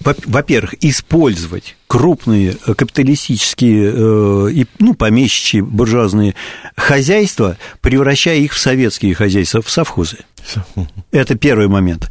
во- во-первых, использовать крупные э, капиталистические э, и, ну, помещичьи буржуазные хозяйства, превращая их в советские хозяйства, в совхозы. Это первый момент.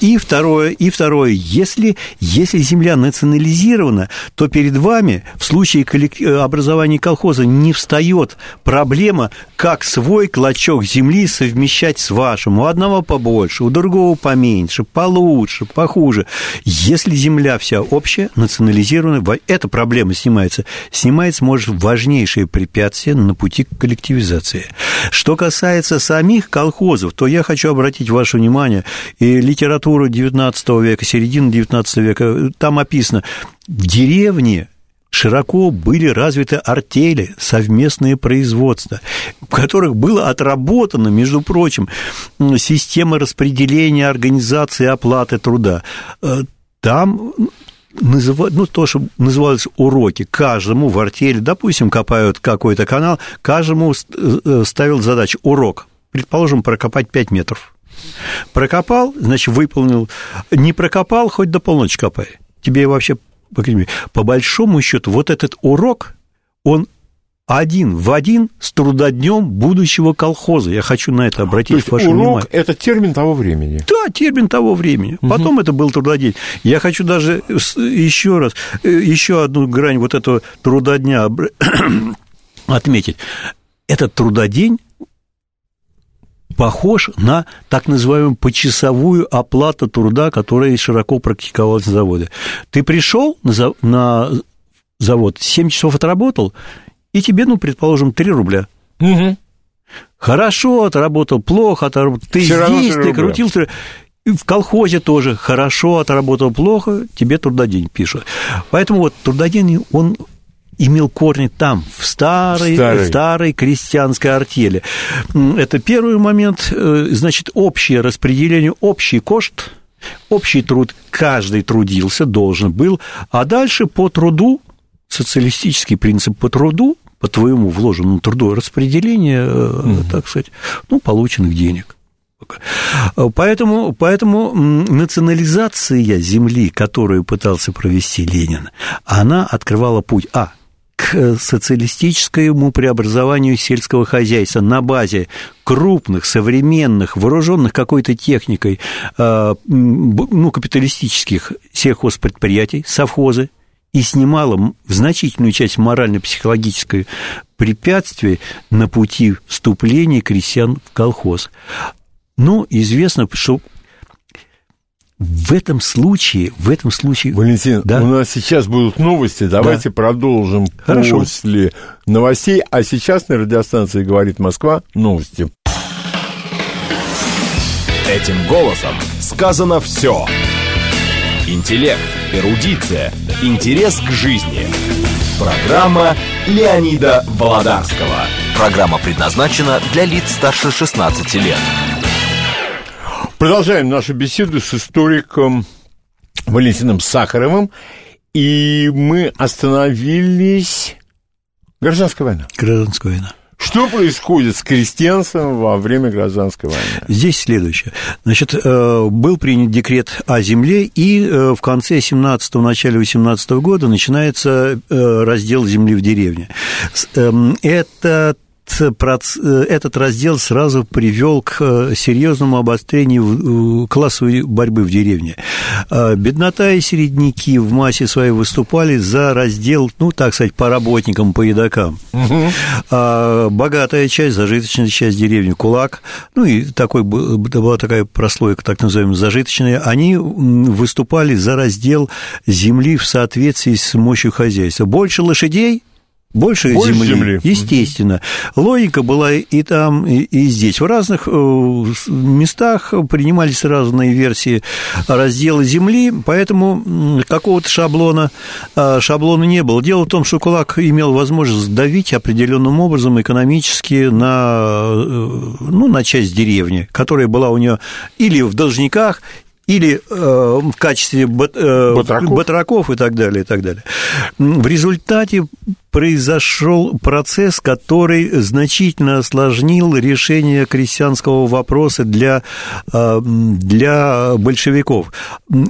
И второе, и второе если, если земля национализирована, то перед вами в случае коллек- образования колхоза не встает проблема, как свой клочок земли совмещать с вашим. У одного побольше, у другого поменьше, получше, похуже. Если земля вся общая, национализирована, во- эта проблема снимается. Снимается, может, важнейшее препятствие на пути к коллективизации. Что касается самих колхозов, то я хочу обратить ваше внимание, и литературу XIX века, середины XIX века, там описано, в деревне широко были развиты артели, совместные производства, в которых было отработано, между прочим, система распределения, организации оплаты труда. Э, Там называ- ну, то, что называлось уроки, каждому в артели, допустим, копают какой-то канал, каждому э, ставил задачу урок, предположим, прокопать 5 метров. Прокопал, значит, выполнил. Не прокопал, хоть до полночи копай. Тебе вообще, по большому счету, вот этот урок, он один в один с трудоднем будущего колхоза. Я хочу на это То обратить есть ваше урок внимание. – это термин того времени. Да, термин того времени. Потом это был трудодень. Я хочу даже еще раз, э, еще одну грань вот этого трудодня отметить. Этот трудодень похож на так называемую почасовую оплату труда, которая широко практиковалась на заводе. Ты пришел на завод, 7 часов отработал, и тебе, ну, предположим, 3 рубля. Хорошо отработал, плохо отработал. Ты равно здесь, ты крутился. И в колхозе тоже хорошо отработал, плохо, тебе трудодень пишут. Поэтому вот трудодень, он имел корни там, в старой, Старой. в старой крестьянской артели. Это первый момент. Э, Значит, общее распределение, общий кошт, общий труд. Каждый трудился, должен был. А дальше по труду, социалистический принцип по труду, по твоему вложенному труду, распределение, э, так сказать, ну, полученных денег. Поэтому, поэтому м, национализация земли, которую пытался провести Ленин, она открывала путь, а, к социалистическому преобразованию сельского хозяйства на базе крупных, современных, вооруженных какой-то техникой, э, ну, капиталистических сельхозпредприятий, совхозы, и снимала значительную часть морально-психологической препятствий на пути вступления крестьян в колхоз. Ну, известно, что в этом случае, в этом случае... Валентин, да? у нас сейчас будут новости, давайте да. продолжим Хорошо. после новостей, а сейчас на радиостанции «Говорит Москва» новости. Этим голосом сказано все. Интеллект, эрудиция, интерес к жизни. Программа Леонида Володарского. Программа предназначена для лиц старше 16 лет. Продолжаем нашу беседу с историком Валентином Сахаровым. И мы остановились... Гражданская война. Гражданская война. Что происходит с крестьянством во время гражданской войны? Здесь следующее. Значит, э, был принят декрет о земле, и э, в конце 17-го, начале 18 -го года начинается э, раздел земли в деревне. Эм, это этот раздел сразу привел к э, серьезному обострению классовой борьбы в деревне. А, беднота и середняки в массе своей выступали за раздел, ну, так сказать, по работникам, по едокам. Угу. А богатая часть, зажиточная часть деревни, кулак, ну, и такой, была такая прослойка, так называемая, зажиточная, они выступали за раздел земли в соответствии с мощью хозяйства. Больше лошадей – больше, Больше земли, земли, естественно. Логика была и там, и, и здесь. В разных э, местах принимались разные версии раздела земли, поэтому какого-то шаблона, э, шаблона не было. Дело в том, что кулак имел возможность давить определенным образом экономически на, э, ну, на часть деревни, которая была у нее или в должниках, или э, в качестве бат, э, батраков. батраков и так далее, и так далее. В результате произошел процесс, который значительно осложнил решение крестьянского вопроса для, э, для большевиков.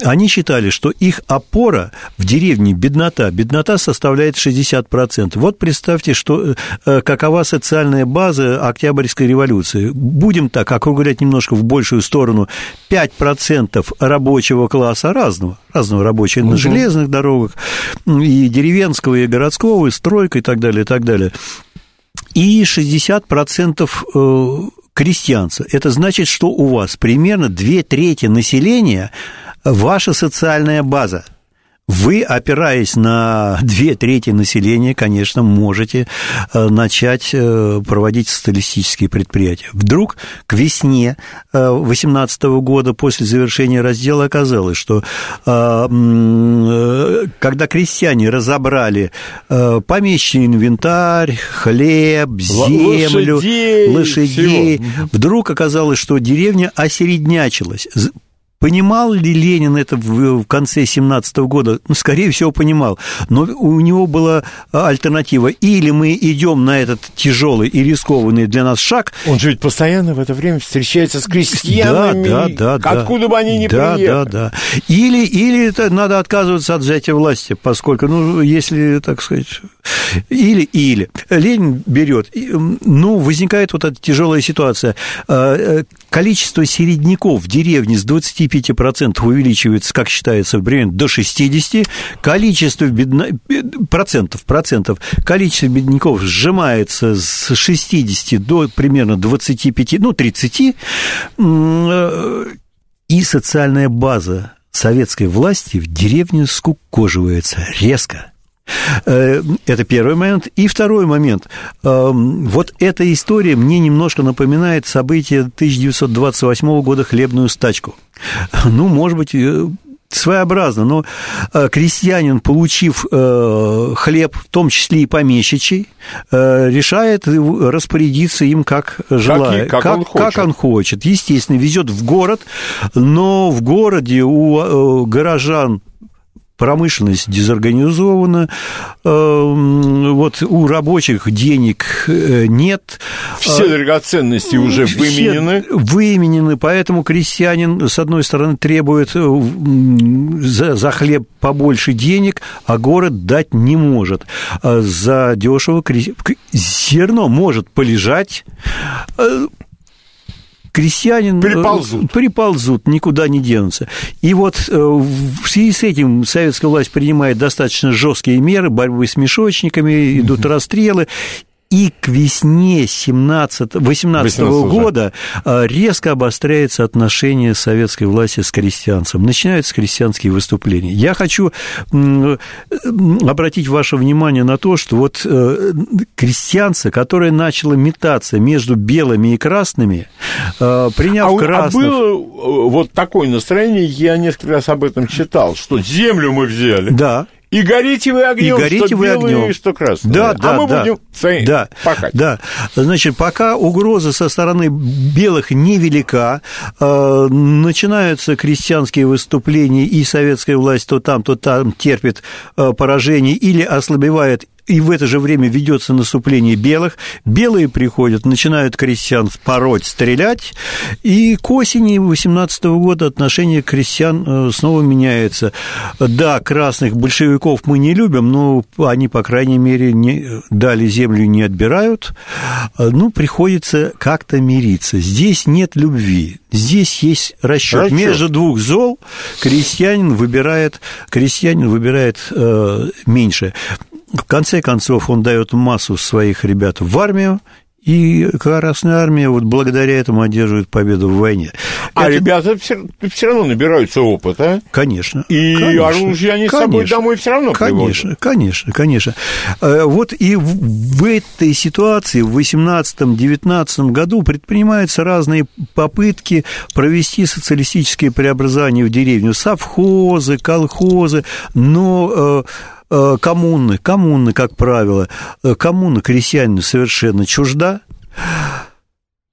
Они считали, что их опора в деревне беднота. Беднота составляет 60%. Вот представьте, что, э, какова социальная база Октябрьской революции. Будем так округлять немножко в большую сторону. 5% рабочего класса разного, разного рабочего угу. на железных дорогах, и деревенского, и городского, и стройка, и так далее, и так далее. И 60% э, крестьянца. Это значит, что у вас примерно две трети населения ваша социальная база – вы, опираясь на две трети населения, конечно, можете э, начать э, проводить социалистические предприятия. Вдруг к весне 2018 э, года, после завершения раздела, оказалось, что когда крестьяне разобрали помещичий инвентарь, хлеб, землю, лошадей, лошадей вдруг оказалось, что деревня осереднячилась Понимал ли Ленин это в конце 17 года? Ну, скорее всего, понимал. Но у него была альтернатива. Или мы идем на этот тяжелый и рискованный для нас шаг. Он же ведь постоянно в это время встречается с крестьянами. Да, да, да. Откуда да, бы они ни да, приехали. Да, да, Или, или это надо отказываться от взятия власти, поскольку, ну, если, так сказать, или, или. Ленин берет. Ну, возникает вот эта тяжелая ситуация. А, э, количество середняков в деревне с 25% увеличивается, как считается, примерно до 60%, количество бедно... процентов, процентов, количество бедняков сжимается с 60 до примерно 25, ну, 30, э, и социальная база советской власти в деревне скукоживается резко. Э, это первый момент. И второй момент. Эм, вот эта история мне немножко напоминает события 1928 года «Хлебную стачку». Ну, может быть, э, своеобразно, но э, крестьянин, получив хлеб, в том числе и помещичий, решает распорядиться им как желает, как, как, как, он как он хочет. Естественно, везет в город, но в городе у горожан промышленность дезорганизована, эм, вот у рабочих денег э, нет. Все драгоценности уже выменены. Выменены, поэтому крестьянин, с одной стороны, требует э, за, за хлеб побольше денег, а город дать не может. За дешево зерно может полежать, э, крестьянин... Приползут. Приползут, никуда не денутся. И вот в связи с этим советская власть принимает достаточно жесткие меры борьбы с мешочниками, идут расстрелы, и к весне 17, 18 -го года а, резко обостряется отношение советской власти с крестьянцем. Начинаются крестьянские выступления. Я хочу обратить ваше внимание на то, что вот э, крестьянца, которая начала метаться между белыми и красными, э, приняв а, красных... А было э, вот такое настроение, я несколько раз об этом читал, что землю мы взяли. Да. И горите вы огнем, и горите что вы белые, огнем. что красные. Да, а да, мы да. будем свои да, пахать. Да, значит, пока угроза со стороны белых невелика, э, начинаются крестьянские выступления, и советская власть то там, то там терпит э, поражение или ослабевает и в это же время ведется наступление белых. Белые приходят, начинают крестьян пороть, стрелять, и к осени 18 года отношение крестьян э, снова меняется. Да, красных большевиков мы не любим, но они, по крайней мере, не, дали землю не отбирают. Ну, приходится как-то мириться. Здесь нет любви, здесь есть расчет. Расчет. Между двух зол крестьянин выбирает, крестьянин выбирает э, меньше. В конце концов, он дает массу своих ребят в армию, и Красная Армия вот благодаря этому одерживает победу в войне. А Это- ребята все, все равно набираются опыта. Конечно. И конечно, оружие они с собой конечно, домой все равно Конечно, конечно, конечно. Э, Вот и в, этой ситуации в 18-19 году предпринимаются разные попытки провести социалистические преобразования в деревню. Совхозы, колхозы, но э, коммуны, коммуны, как правило, э, коммуна крестьянину совершенно чужда.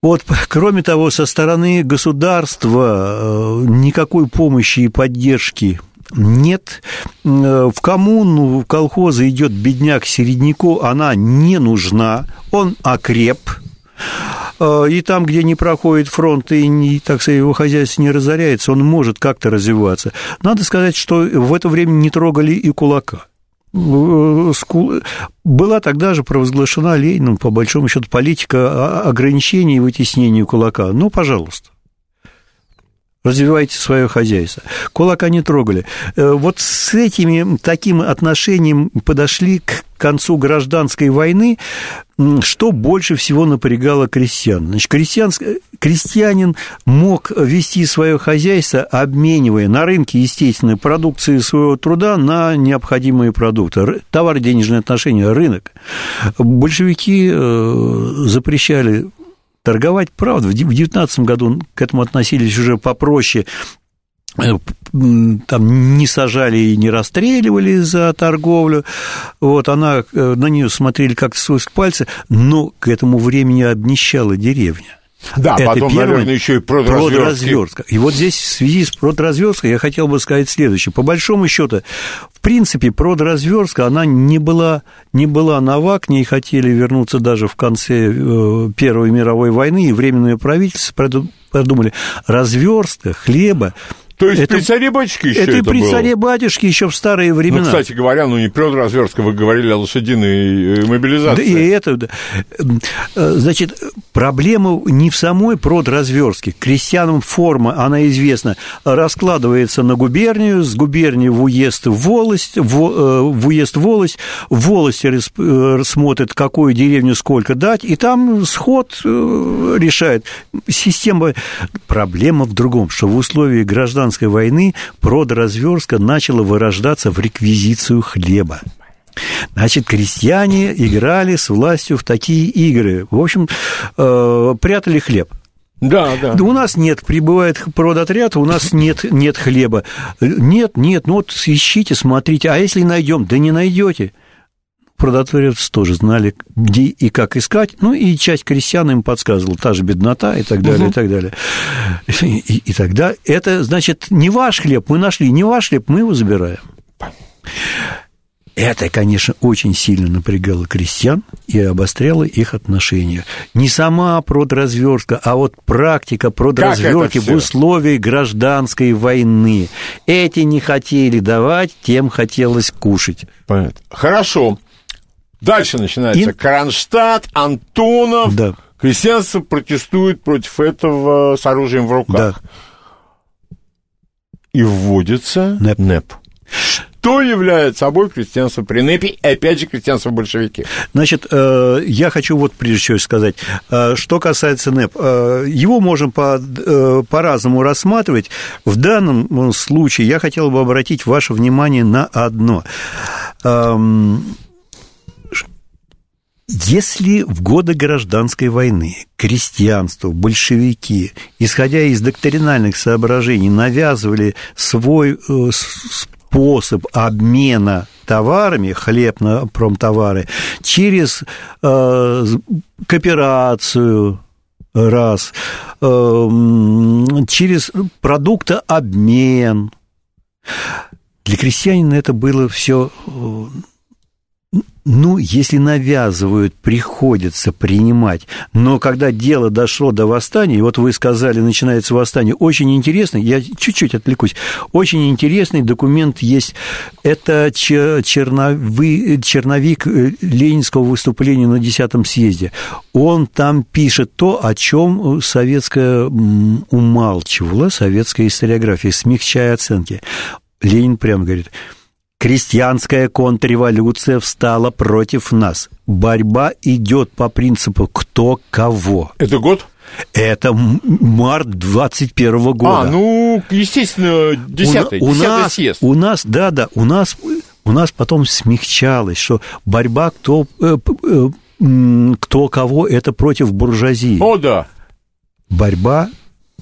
Вот, кроме того, со стороны государства э, никакой помощи и поддержки нет. Э, В коммуну, в колхозы идет бедняк середняку, она не нужна, он окреп. Э, И там, где не проходит фронт и, не, так сказать, его хозяйство не разоряется, он может как-то развиваться. Надо сказать, что в это время не трогали и кулака. Э, Была тогда же провозглашена Лениным, по большому счету, политика ограничений и вытеснения кулака. Ну, пожалуйста. Развивайте свое хозяйство. Кулака не трогали. Э, Вот с этими таким отношением подошли к концу гражданской войны, что больше всего напрягало крестьян. Значит, крестьянс- крестьянин мог вести свое хозяйство, обменивая на рынке, естественно, продукции своего труда на необходимые продукты. Ры- Товар, денежные отношения, рынок. Большевики э, запрещали торговать, правда, в 19 году к этому относились уже попроще, Э, там не сажали и не расстреливали за торговлю, вот она, э, на нее смотрели как-то сквозь пальцы, но к этому времени обнищала деревня. Да, Это потом, первое. наверное, еще и продразверстки. Продразверстка. И вот здесь в связи с продразверсткой я хотел бы сказать следующее. По большому счету, в принципе, продразверстка, она не была, не была нова, к ней хотели вернуться даже в конце э, Первой мировой войны, и Временное правительство проду- продумали разверстка хлеба. То есть Это- при царе-батюшке еще это, это, при было? царе-батюшке еще в старые времена. Ну, кстати говоря, ну не продразверстка, вы говорили о лошадиной э, Да мобилизации. и это, да. Э, значит, проблема не в самой продразверстке. Крестьянам форма, она известна, раскладывается на губернию, с губернии в уезд в волость, в, э, в уезд волость, в волости рас- э, смотрят, какую деревню сколько дать, и там сход решает. Система... Проблема в другом, что в условиях гражданской войны продразверстка начала вырождаться в реквизицию хлеба. Значит, крестьяне играли с властью в такие игры. В общем, э, прятали хлеб. Да, да. Да у нас нет, прибывает продотряд, у нас нет, нет хлеба. Нет, нет, ну вот ищите, смотрите. А если найдем? Да не найдете. Продотворец тоже знали, где и как искать. Ну, и часть крестьян им подсказывала. Та же беднота и так далее, и так далее. И, и тогда это, значит, не ваш хлеб мы нашли, не ваш хлеб мы его забираем. Это, конечно, очень сильно напрягало крестьян и обостряло их отношения. Не сама продразверстка, а вот практика продразверстки это в условиях гражданской войны. Эти не хотели давать, тем хотелось кушать. Понятно. Хорошо. Дальше начинается И- Кронштадт, Антонов, Да. Крестьянство протестует против этого с оружием в руках. Да. И вводится НЭП. НЭП. Что является собой крестьянство при НЭПе и, опять же, крестьянство большевики? Значит, э, я хочу вот прежде всего сказать, э, что касается НЭП, э, его можем по, по-разному рассматривать. В данном случае я хотел бы обратить ваше внимание на одно. Если в годы гражданской войны крестьянство, большевики, исходя из доктринальных соображений, навязывали свой способ обмена товарами, хлеб на промтовары, через э, кооперацию, раз, э, через продуктообмен. Для крестьянина это было все э, ну, если навязывают, приходится принимать. Но когда дело дошло до восстания, вот вы сказали, начинается восстание, очень интересный, я чуть-чуть отвлекусь, очень интересный документ есть. Это чернови, черновик э, ленинского выступления на 10 съезде. Он там пишет то, о чем советская умалчивала, советская историография, смягчая оценки. Ленин прямо говорит – Крестьянская контрреволюция встала против нас. Борьба идет по принципу «кто кого». Это год? Это март 21 года. А, ну, естественно, 10 у, у нас, съезд. У нас, да, да, у нас, у нас потом смягчалось, что борьба кто, э, э, кто кого, это против буржуазии. О, да. Борьба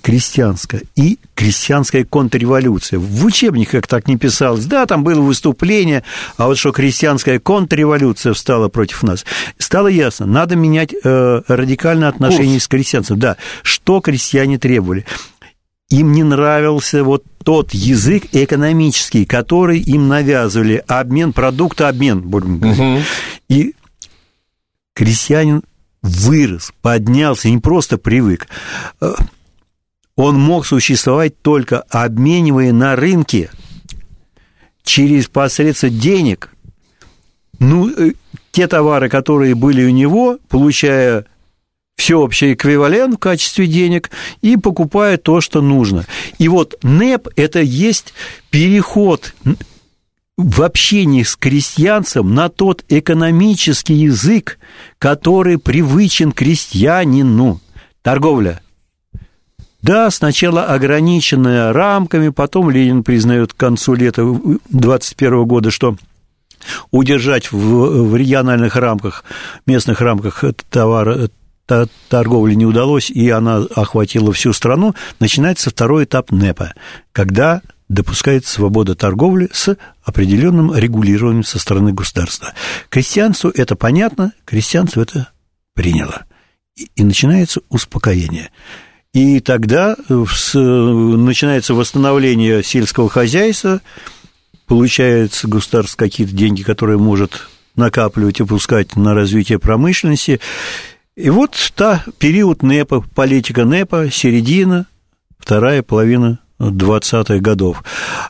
крестьянская и крестьянская контрреволюция. В учебниках так не писалось. Да, там было выступление, а вот что крестьянская контрреволюция встала против нас. Стало ясно, надо менять э, радикальное отношение Курс. с крестьянством. Да, что крестьяне требовали? Им не нравился вот тот язык экономический, который им навязывали, обмен, продуктообмен, будем говорить. Угу. И крестьянин вырос, поднялся, не просто привык э, он мог существовать только обменивая на рынке через посредство денег, ну, э, те товары, которые были у него, получая всеобщий эквивалент в качестве денег и покупая то, что нужно. И вот НЭП – это есть переход в общении с крестьянцем на тот экономический язык, который привычен крестьянину. Торговля – да, сначала ограниченная рамками, потом Ленин признает к концу лета 21 года, что удержать в, в региональных рамках, местных рамках товара, торговли не удалось, и она охватила всю страну, начинается второй этап НЭПа, когда допускается свобода торговли с определенным регулированием со стороны государства. Крестьянству это понятно, крестьянство это приняло. И, и начинается успокоение. И тогда э, начинается восстановление сельского хозяйства, получается государство какие-то деньги, которые может накапливать и пускать на развитие промышленности. И вот та период НЭПа, политика НЭПа, середина, вторая половина 20-х годов.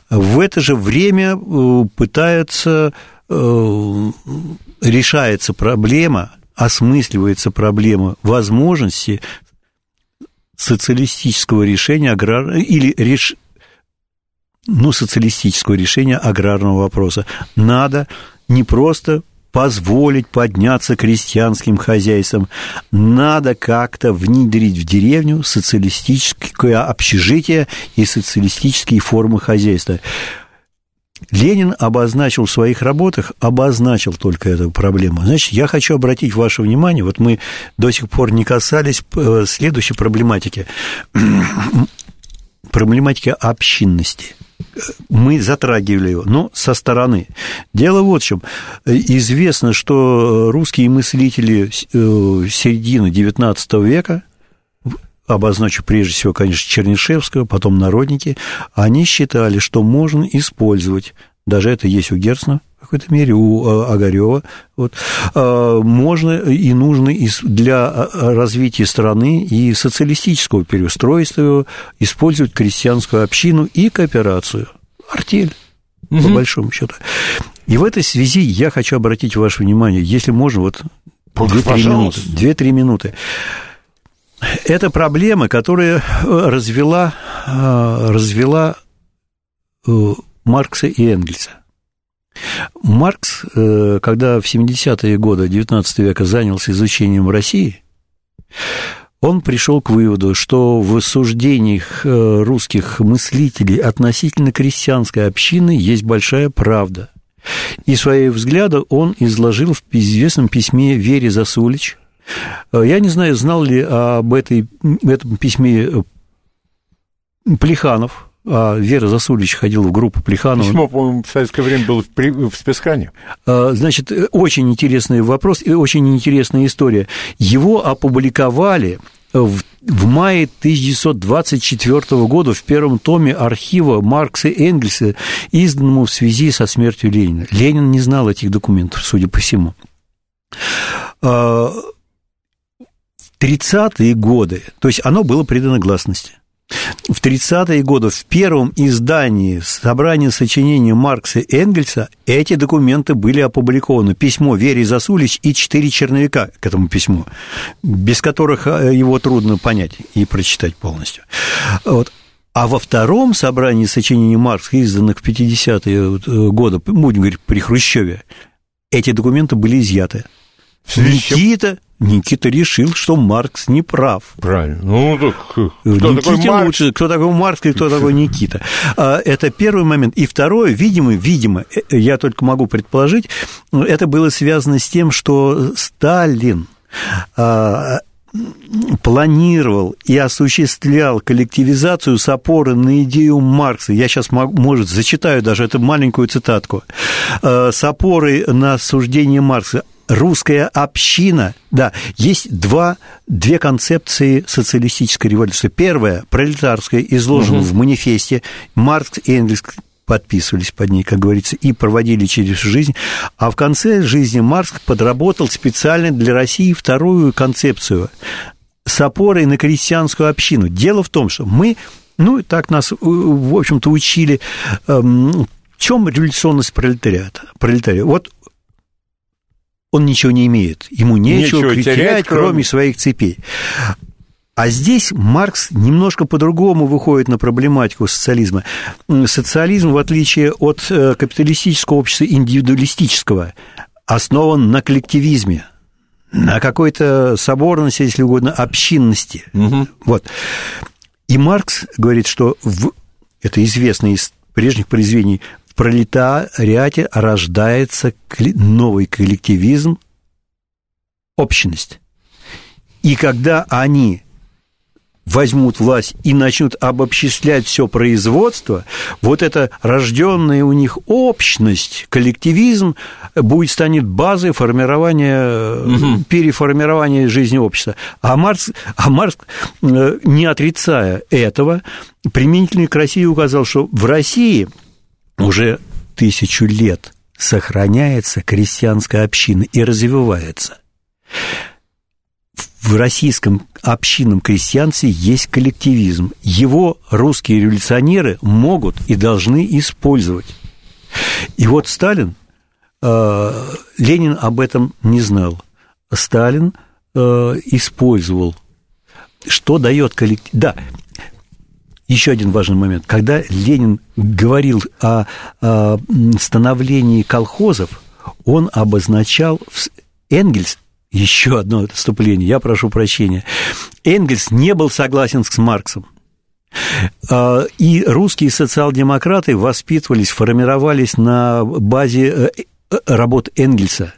В это же время э, пытается, э, решается проблема, осмысливается проблема возможности социалистического решения аграр... или реш... ну, социалистического решения аграрного вопроса. Надо не просто позволить подняться крестьянским хозяйствам. Надо как-то внедрить в деревню социалистическое общежитие и социалистические формы хозяйства. Ленин обозначил в своих работах, обозначил только эту проблему. Значит, я хочу обратить ваше внимание, вот мы до сих пор не касались э, следующей проблематики, проблематики общинности. Мы затрагивали его, но со стороны. Дело вот в чем. Известно, что русские мыслители э, середины XIX века обозначу прежде всего, конечно, Чернышевского, потом народники, они считали, что можно использовать, даже это есть у Герцена в какой-то мере, у э, Огарева, вот, э, можно и нужно для э, развития страны и социалистического переустройства использовать крестьянскую общину и кооперацию, артель, угу. по большому счету. И в этой связи я хочу обратить ваше внимание, если можно, вот 2-3 минуты. 2-3 минуты. Это проблема, которая развела, развела Маркса и Энгельса. Маркс, когда в 70-е годы XIX века занялся изучением России, он пришел к выводу, что в суждениях э, русских мыслителей относительно крестьянской общины есть большая правда. И свои взгляды он изложил в известном письме Вере Засулич. Э, я не знаю, знал ли об этой, этом письме э, Плеханов, а Вера Засулич ходила в группу Плеханова. Письмо, по-моему, в советское время было в, в спецхране. А, значит, очень интересный вопрос и очень интересная история. Его опубликовали в, в мае 1924 года в первом томе архива Маркса и Энгельса, изданному в связи со смертью Ленина. Ленин не знал этих документов, судя по всему. А, в 30-е годы, то есть оно было предано гласности в 30-е годы в первом издании собрания сочинений Маркса и Энгельса эти документы были опубликованы. Письмо Вере Засулич и четыре черновика к этому письму, без которых э, его трудно понять и прочитать полностью. Вот. А во втором собрании сочинений Маркса, изданных в 50-е э, годы, будем говорить, при Хрущеве, эти документы были изъяты. Никита Никита решил, что Маркс не прав. Правильно. Ну, так кто Никите такой Маркс? лучше, кто такой Маркс и кто такой Никита. А, это первый момент. И второе, видимо, видимо, э, я только могу предположить, это было связано с тем, что Сталин а, планировал и осуществлял коллективизацию с опоры на идею Маркса. Я сейчас, может, зачитаю даже эту маленькую цитатку. А, с опорой на суждение Маркса русская община, да, есть два, две концепции социалистической революции. Первая, пролетарская, изложена угу. в манифесте, Маркс и Энгельс подписывались под ней, как говорится, и проводили через жизнь. А в конце жизни Маркс подработал специально для России вторую концепцию с опорой на крестьянскую общину. Дело в том, что мы, ну, так нас, в общем-то, учили, эм, в чем революционность пролетариата? пролетария? Вот он ничего не имеет, ему нечего, нечего терять, терять кроме... кроме своих цепей. А здесь Маркс немножко по-другому выходит на проблематику социализма. Социализм, в отличие от э, капиталистического общества индивидуалистического, основан на коллективизме, на какой-то соборности, если угодно, общинности. Угу. Вот. И Маркс говорит, что в... это известно из прежних произведений, пролетариате рождается новый коллективизм, общность. И когда они возьмут власть и начнут обобществлять все производство, вот эта рожденная у них общность, коллективизм будет станет базой формирования, угу. переформирования жизни общества. А Маркс, а Маркс, э, не отрицая этого, применительно к России указал, что в России уже тысячу лет сохраняется крестьянская община и развивается. В российском общинном крестьянстве есть коллективизм. Его русские революционеры могут и должны использовать. И вот Сталин, э, Ленин об этом не знал. Сталин э, использовал. Что дает коллектив? Да, еще один важный момент. Когда Ленин говорил о, о становлении колхозов, он обозначал Энгельс еще одно отступление, я прошу прощения. Энгельс не был согласен с Марксом. А, и русские социал-демократы воспитывались, формировались на базе э, э, работ Энгельса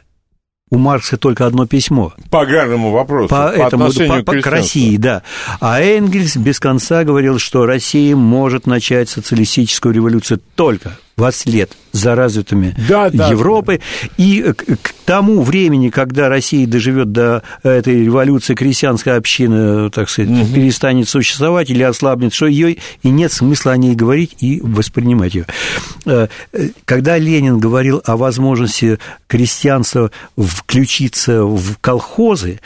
у Маркса только одно письмо. По аграрному вопросу, по, по этому, по, по, к, к России, да. А Энгельс без конца говорил, что Россия может начать социалистическую революцию только во след за развитыми да, да, Европы. Да. И к тому времени, когда Россия доживет до этой революции, крестьянская община, так сказать, угу. перестанет существовать или ослабнет, что ее и нет смысла о ней говорить и воспринимать ее. Э, когда Ленин говорил о возможности крестьянства включиться в колхозы,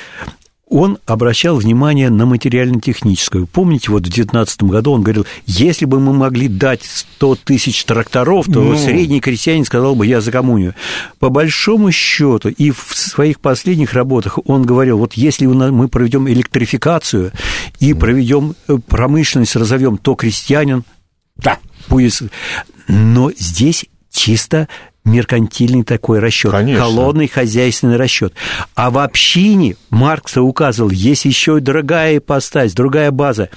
он обращал внимание на материально-техническую. Помните, вот в 2019 году он говорил, если бы мы могли дать 100 тысяч тракторов, то ну... средний крестьянин сказал бы, я за коммунию. По большому счету, и в своих последних работах он говорил, вот если мы проведем электрификацию и проведем э, промышленность, разовьем, то крестьянин да. будет... Но здесь чисто меркантильный такой расчет, Конечно. холодный хозяйственный расчет. А в общине Маркс указывал, есть еще и другая ипостась, другая база.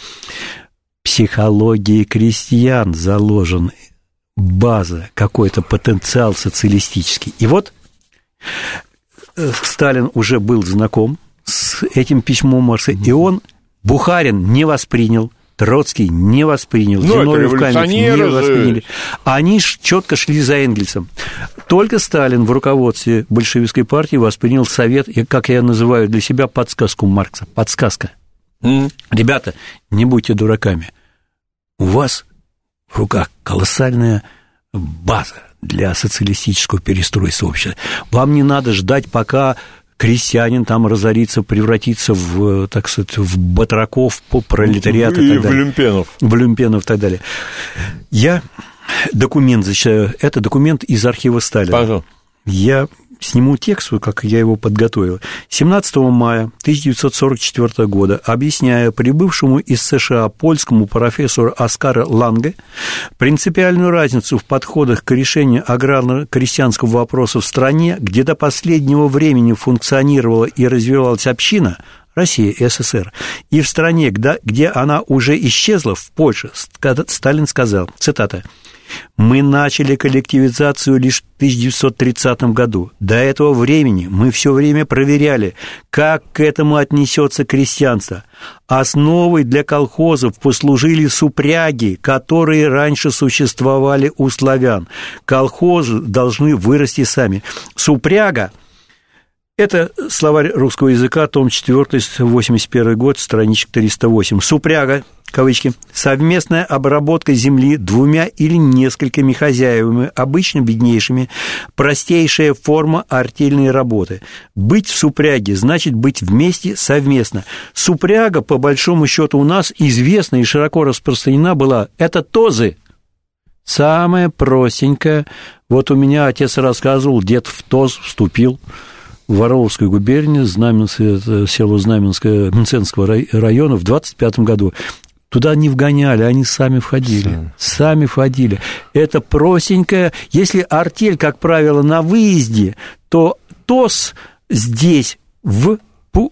Психологии крестьян заложен база, какой-то потенциал социалистический. И вот э, Сталин уже был знаком с этим письмом Маркса, и он Бухарин не воспринял Троцкий не воспринял, ну, Зиновьев не восприняли. Они четко шли за Энгельсом. Только Сталин в руководстве большевистской партии воспринял совет, как я называю для себя, подсказку Маркса. Подсказка. Mm. Ребята, не будьте дураками. У вас в руках колоссальная база для социалистического перестройства общества. Вам не надо ждать, пока крестьянин там разорится, превратится в, так сказать, в батраков, по пролетариат и, и так далее. в люмпенов. В люмпенов и так далее. Я документ зачитаю. Это документ из архива Сталина. Пожалуйста. Я сниму текст, как я его подготовил. 17 мая 1944 года, объясняя прибывшему из США польскому профессору Оскара Ланге принципиальную разницу в подходах к решению аграрно-крестьянского вопроса в стране, где до последнего времени функционировала и развивалась община, Россия и СССР, и в стране, где она уже исчезла, в Польше, Сталин сказал, цитата, мы начали коллективизацию лишь в 1930 году. До этого времени мы все время проверяли, как к этому отнесется крестьянство. Основой для колхозов послужили супряги, которые раньше существовали у славян. Колхозы должны вырасти сами. Супряга – это словарь русского языка, том 4, 81 год, страничка 308. Супряга, кавычки, совместная обработка земли двумя или несколькими хозяевами, обычно беднейшими, простейшая форма артельной работы. Быть в супряге значит быть вместе совместно. Супряга, по большому счету, у нас известна и широко распространена была. Это тозы, самая простенькая. Вот у меня отец рассказывал, дед в ТОЗ вступил – в Орловской губернии, Знаменское, село Знаменское Мценского района в 25 году. Туда не вгоняли, они сами входили. Сами. сами входили. Это простенькое. Если артель, как правило, на выезде, то ТОС здесь в а,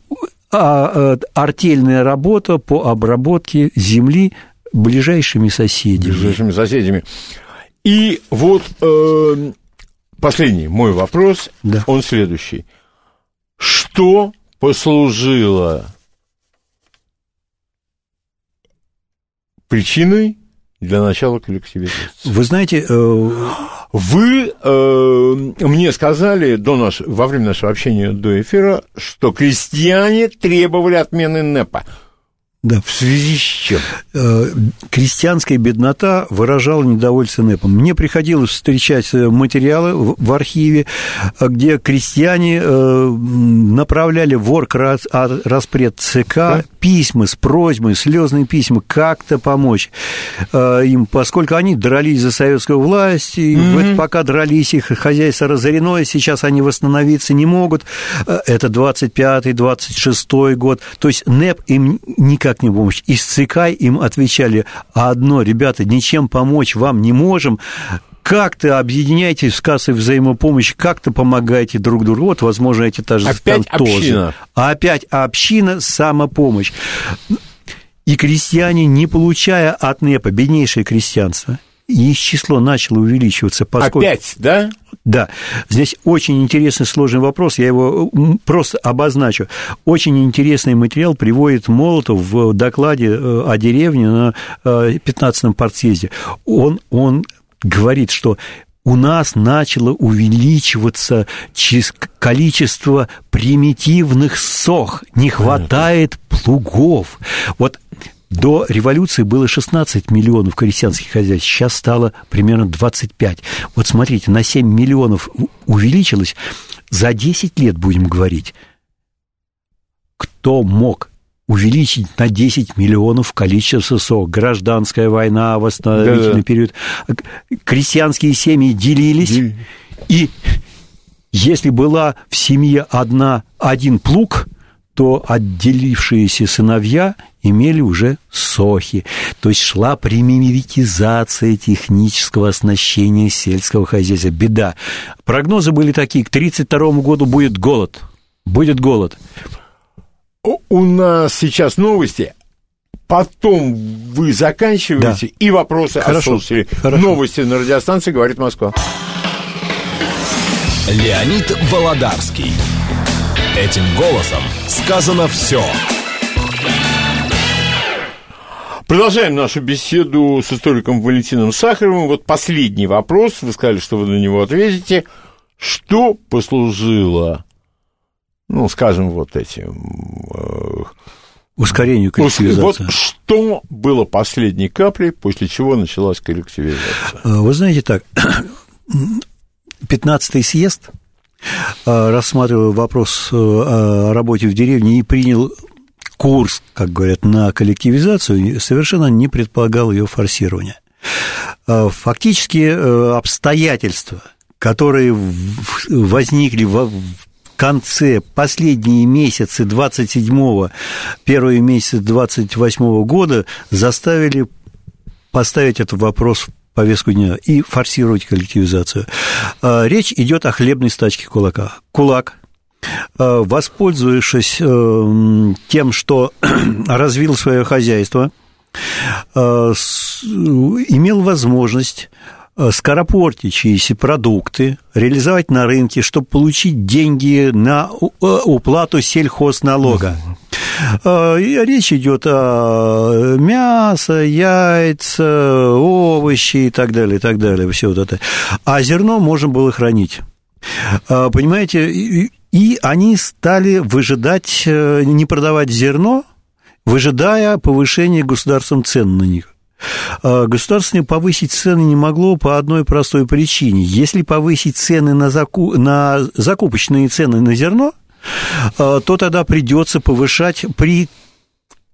а, артельная работа по обработке земли ближайшими соседями. Ближайшими соседями. И вот э, последний мой вопрос, да. он следующий что послужило причиной для начала коллективизации. Вы знаете, э... вы э, мне сказали до наш, во время нашего общения до эфира, что крестьяне требовали отмены НЭПа. Да. В связи с чем? Э, крестьянская беднота выражала недовольство НЭПом. Мне приходилось встречать э, материалы в архиве, э, где крестьяне направляли в распред ЦК да? Письма с просьбой, слезные письма, как-то помочь им, поскольку они дрались за советскую власть, и mm-hmm. пока дрались, их хозяйство разорено, и сейчас они восстановиться не могут. Это 25-й, 26-й год. То есть НЭП им никак никак не помочь. Из ЦК им отвечали, а одно, ребята, ничем помочь вам не можем, как-то объединяйтесь с кассой взаимопомощи, как-то помогаете друг другу. Вот, возможно, эти тоже Опять там община. тоже. Опять община, самопомощь. И крестьяне, не получая от НЭПа, беднейшее крестьянство, их число начало увеличиваться. Поскольку... Опять, да? Да. Здесь очень интересный сложный вопрос, я его просто обозначу. Очень интересный материал приводит Молотов в докладе э, о деревне на 15-м э, партсъезде. Он, он говорит, что у нас начало увеличиваться количество примитивных сох, не хватает плугов. Вот до революции было 16 миллионов крестьянских хозяйств, сейчас стало примерно 25. Вот смотрите, на 7 миллионов увеличилось, за 10 лет будем говорить. что мог увеличить на 10 миллионов количество СО. Гражданская война, восстановительный Да-да. период. Крестьянские семьи делились. Дел... И если была в семье одна, один плуг, то отделившиеся сыновья имели уже сохи. То есть шла примитивизация технического оснащения сельского хозяйства. Беда. Прогнозы были такие, к 1932 году будет голод. Будет голод у нас сейчас новости, потом вы заканчиваете, да. и вопросы Хорошо. о Хорошо. Новости на радиостанции «Говорит Москва». Леонид Володарский. Этим голосом сказано все. Продолжаем нашу беседу с историком Валентином Сахаровым. Вот последний вопрос, вы сказали, что вы на него ответите. Что послужило ну, скажем, вот этим... Э, Ускорению коллективизации. Вот что было последней каплей, после чего началась коллективизация? Э, вы знаете так, 15-й съезд, э, рассматривая вопрос о работе в деревне, и принял курс, как говорят, на коллективизацию, совершенно не предполагал ее форсирования. Фактически обстоятельства, которые возникли в конце, последние месяцы 27-го, первые месяцы 28-го года заставили поставить этот вопрос в повестку дня и форсировать коллективизацию. А, речь идет о хлебной стачке кулака. Кулак, а, воспользовавшись э, тем, что развил свое хозяйство, а, имел возможность скоропортящиеся продукты реализовать на рынке, чтобы получить деньги на э, уплату сельхозналога. Э, речь идет о мясо, яйца, овощи и так далее, и так далее, все вот это. А зерно можно было хранить. Понимаете, и они стали выжидать, не продавать зерно, выжидая повышения государством цен на них. А, государство повысить цены не могло по одной простой причине. Если повысить цены на, заку... на закупочные цены на зерно, а, то тогда придется повышать при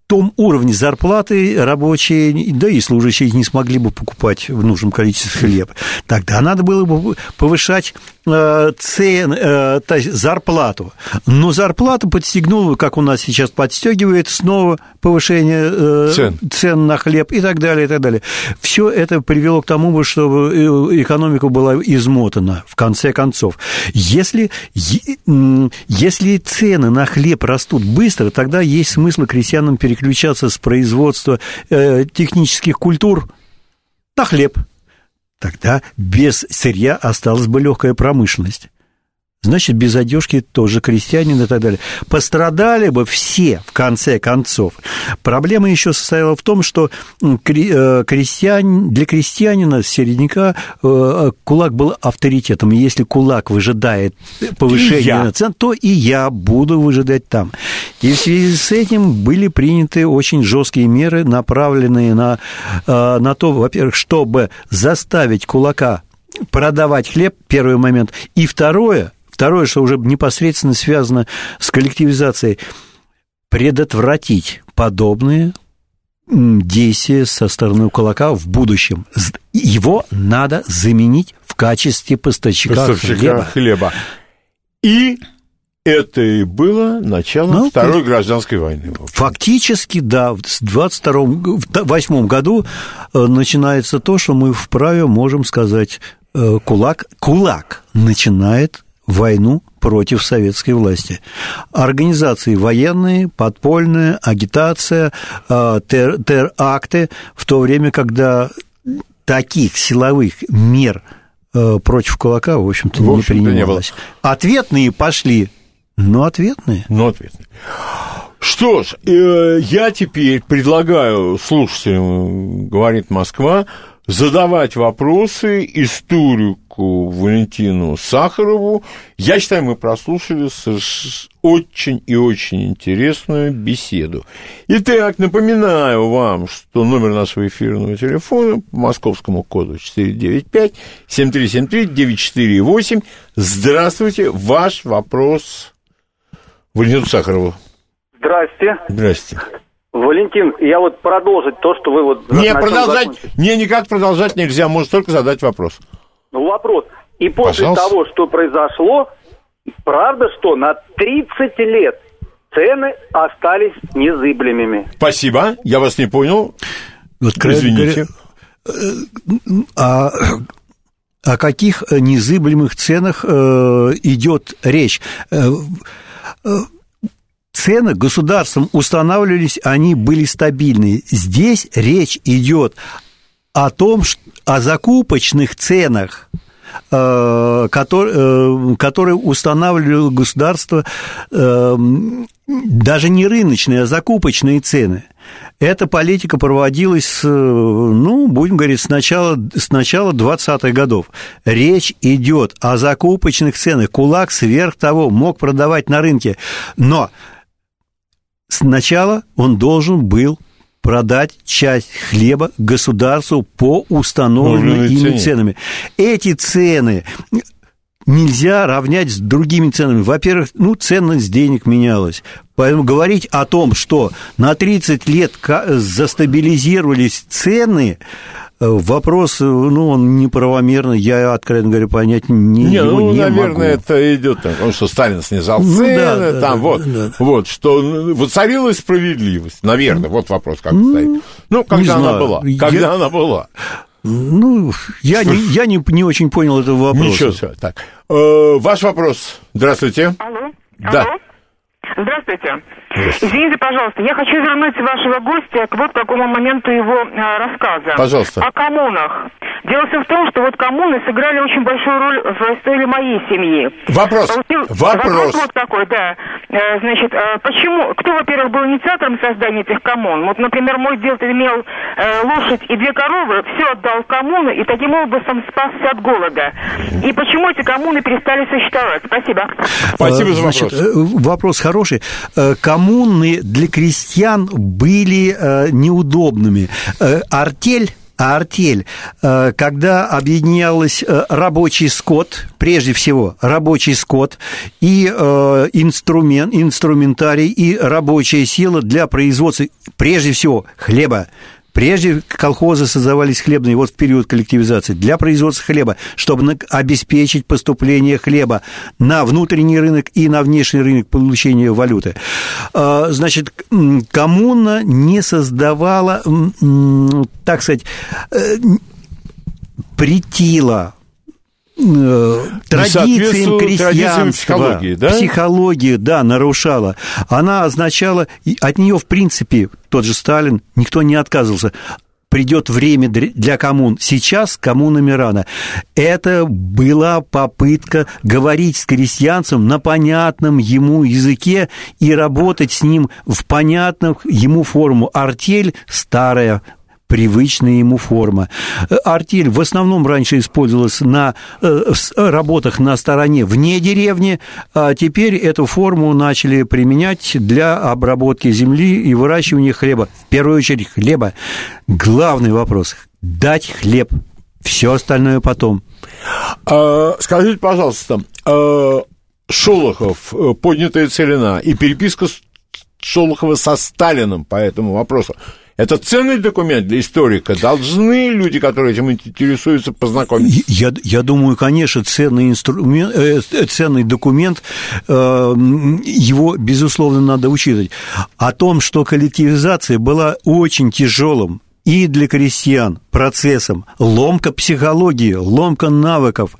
том уровне зарплаты рабочие, да и служащие не смогли бы покупать в нужном количестве хлеб. Тогда надо было бы повышать э, цен, э, то есть зарплату. Но зарплата подстегнула, как у нас сейчас подстегивает, снова повышение э, цен. цен на хлеб и так далее, и так далее. Все это привело к тому, чтобы экономика была измотана, в конце концов. Если, если цены на хлеб растут быстро, тогда есть смысл крестьянам переключить переключаться с производства э, технических культур на хлеб. Тогда без сырья осталась бы легкая промышленность значит, без одежки тоже крестьянин и так далее. Пострадали бы все, в конце концов. Проблема еще состояла в том, что э, крестьян, для крестьянина, середняка, э, кулак был авторитетом. И если кулак выжидает повышение цен, то и я буду выжидать там. И в связи с этим были приняты очень жесткие меры, направленные на, э, на то, во-первых, чтобы заставить кулака продавать хлеб, первый момент, и второе – Второе, что уже непосредственно связано с коллективизацией, предотвратить подобные действия со стороны кулака в будущем. Его надо заменить в качестве поставщика, поставщика хлеба. хлеба. И это и было начало ну, Второй гражданской войны. Фактически, да, в 1928 году э, начинается то, что мы вправе можем сказать, э, кулак, кулак начинает войну против советской власти. Организации военные, подпольная, агитация, а, тер, теракты, в то время, когда таких силовых мер а, против кулака, в общем-то, в общем не принималось. Не было. Ответные пошли, но ответные. Но ответные. Что ж, э, я теперь предлагаю слушателям, говорит Москва, задавать вопросы историку Валентину Сахарову. Я считаю, мы прослушали очень и очень интересную беседу. Итак, напоминаю вам, что номер нашего эфирного телефона по московскому коду 495-7373-948. Здравствуйте, ваш вопрос Валентину Сахарову. Здрасте. Здрасте. Валентин, я вот продолжить то, что вы вот... Не, продолжать, не, никак продолжать нельзя, можно только задать вопрос. Ну, вопрос. И после Пожалуйста. того, что произошло, правда, что на 30 лет цены остались незыблемыми? Спасибо, я вас не понял. Вот, Извините. а о каких незыблемых ценах э, идет речь? Э, э, цены государством устанавливались, они были стабильные. Здесь речь идет о том, что, о закупочных ценах, э, э, которые устанавливало государство, э, даже не рыночные, а закупочные цены. Эта политика проводилась, ну, будем говорить, с начала, с начала 20-х годов. Речь идет о закупочных ценах. Кулак сверх того мог продавать на рынке. Но сначала он должен был продать часть хлеба государству по установленным ими цене. ценами. Эти цены нельзя равнять с другими ценами. Во-первых, ну, ценность денег менялась. Поэтому говорить о том, что на 30 лет застабилизировались цены, вопрос, э, ну, он неправомерный, я, откровенно говоря, понять не, Не, ну, не наверное, могу. это идет, потому что Сталин снизал Ну, цены, да, да, там, да, вот, да, да. вот, что ну, воцарилась справедливость, наверное, вот вопрос как стоит. Ну, когда она знаю. была, когда Я- она была. Ну, я, не, я не, не очень понял этого вопроса. Ничего себе, так. Э, ваш вопрос, здравствуйте. Алло. Да. Алло. Здравствуйте. Извините, пожалуйста, я хочу вернуть вашего гостя к вот какому моменту его э, рассказа. Пожалуйста. О коммунах. Дело все в том, что вот коммуны сыграли очень большую роль в истории моей семьи. Вопрос, Получил- вопрос. вот такой, да. Э, Значит, э, почему, кто, во-первых, был инициатором создания этих коммун? Вот, например, мой дед имел лошадь и две коровы, все отдал в коммуны и таким образом спасся от голода. И почему эти коммуны перестали существовать? Спасибо. Спасибо за Значит, вопрос. э, вопрос хороший. Э, Коммуны для крестьян были э, неудобными. Э, Артель а артель, когда объединялась э, рабочий скот, прежде всего рабочий скот и инструмент, инструментарий и рабочая сила для производства, прежде всего, хлеба, Прежде колхозы создавались хлебные, вот в период коллективизации, для производства хлеба, чтобы обеспечить поступление хлеба на внутренний рынок и на внешний рынок получения валюты. А, Значит, коммуна не создавала, так сказать, э, претила э, традициям соответствует традициям крестьянства, психологии, да? психологии, да, нарушала. Она означала, от нее, в принципе, тот же Сталин, никто не отказывался. Придет время для коммун. Сейчас коммунами рано. Это была попытка говорить с крестьянцем на понятном ему языке и работать с ним в понятном ему форму. Артель старая, привычная ему форма. Э, Артель в основном раньше использовалась на э, с- работах на стороне вне деревни, а теперь эту форму начали применять для обработки земли и выращивания хлеба. В первую очередь хлеба. Главный вопрос – дать хлеб. Все остальное потом. А, скажите, пожалуйста, а, Шолохов, э, поднятая целина и переписка Шолохова со Сталиным по этому вопросу. Это ценный документ для историка. Должны люди, которые этим интересуются, познакомиться. Я, я думаю, конечно, ценный, инструмент, э, ценный документ, э, его, безусловно, надо учитывать. О том, что коллективизация была очень тяжелым и для крестьян процессом, ломка психологии, ломка навыков,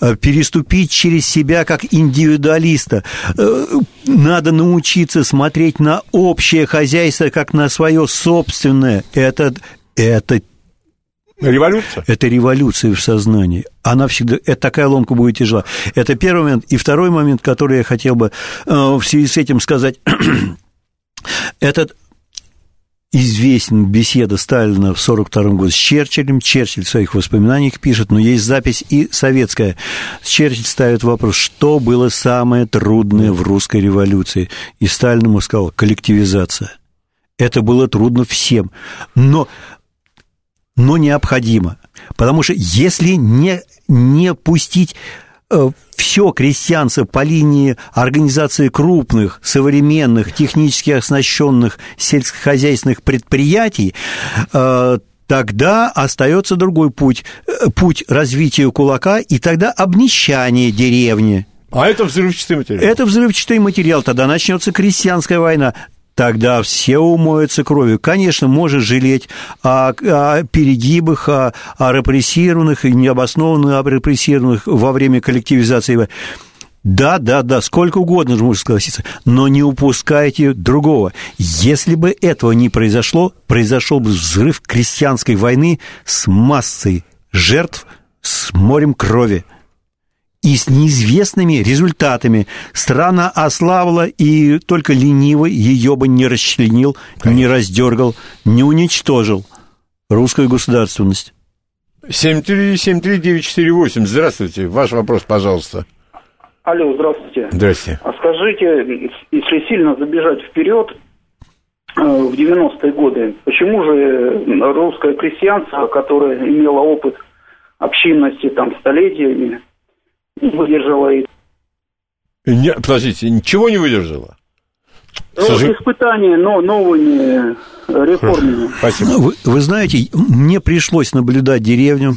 э, переступить через себя как индивидуалиста. Э, Надо научиться смотреть на общее хозяйство как на свое собственное. Это, это Революция? это революция в сознании. Она всегда, это такая ломка будет тяжела. Это первый момент. И второй момент, который я хотел бы э, в связи с этим сказать. Этот известен беседа Сталина в 1942 году с Черчиллем. Черчилль в своих воспоминаниях пишет, но есть запись и советская. Черчилль ставит вопрос, что было самое трудное в русской революции. И Сталин ему сказал, коллективизация. Это было трудно всем. Но но необходимо. Потому что если не, не пустить все крестьянство по линии организации крупных, современных, технически оснащенных сельскохозяйственных предприятий, тогда остается другой путь, путь развития кулака, и тогда обнищание деревни. А это взрывчатый материал? Это взрывчатый материал, тогда начнется крестьянская война тогда все умоются кровью. Конечно, можешь жалеть о, о перегибах, о, о репрессированных и необоснованных о репрессированных во время коллективизации. Да, да, да, сколько угодно же можно согласиться, но не упускайте другого. Если бы этого не произошло, произошел бы взрыв крестьянской войны с массой жертв, с морем крови и с неизвестными результатами. Страна ослабла, и только ленивый ее бы не расчленил, Конечно. не раздергал, не уничтожил русскую государственность. 7373948. Здравствуйте. Ваш вопрос, пожалуйста. Алло, здравствуйте. Здрасте. А скажите, если сильно забежать вперед, э, в 90-е годы, почему же русское крестьянство, которое имело опыт общинности там столетиями, выдержала. Не, подождите, ничего не выдержала? Ну, Сожи... испытания, но новыми реформами. Спасибо. Вы, вы знаете, мне пришлось наблюдать деревню,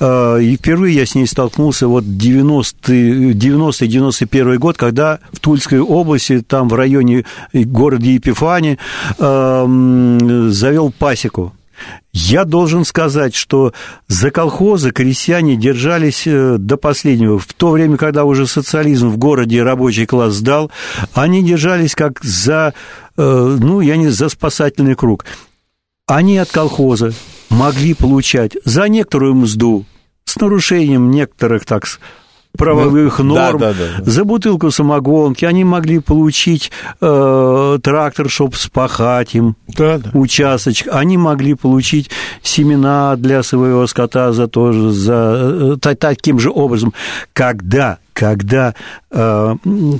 а, и впервые я с ней столкнулся вот 90-91 год, когда в Тульской области, там в районе города Епифани, завел пасеку. Я должен сказать, что за колхозы крестьяне держались э, до последнего. В то время, когда уже социализм в городе рабочий класс сдал, они держались как за, э, ну, я не за спасательный круг. Они от колхоза могли получать за некоторую мзду с нарушением некоторых, так правовых ну, норм. Да, да, да. За бутылку самогонки они могли получить э, трактор, чтобы спахать им да, да. участочек. Они могли получить семена для своего скота за тоже за э, таким же образом. Когда когда э,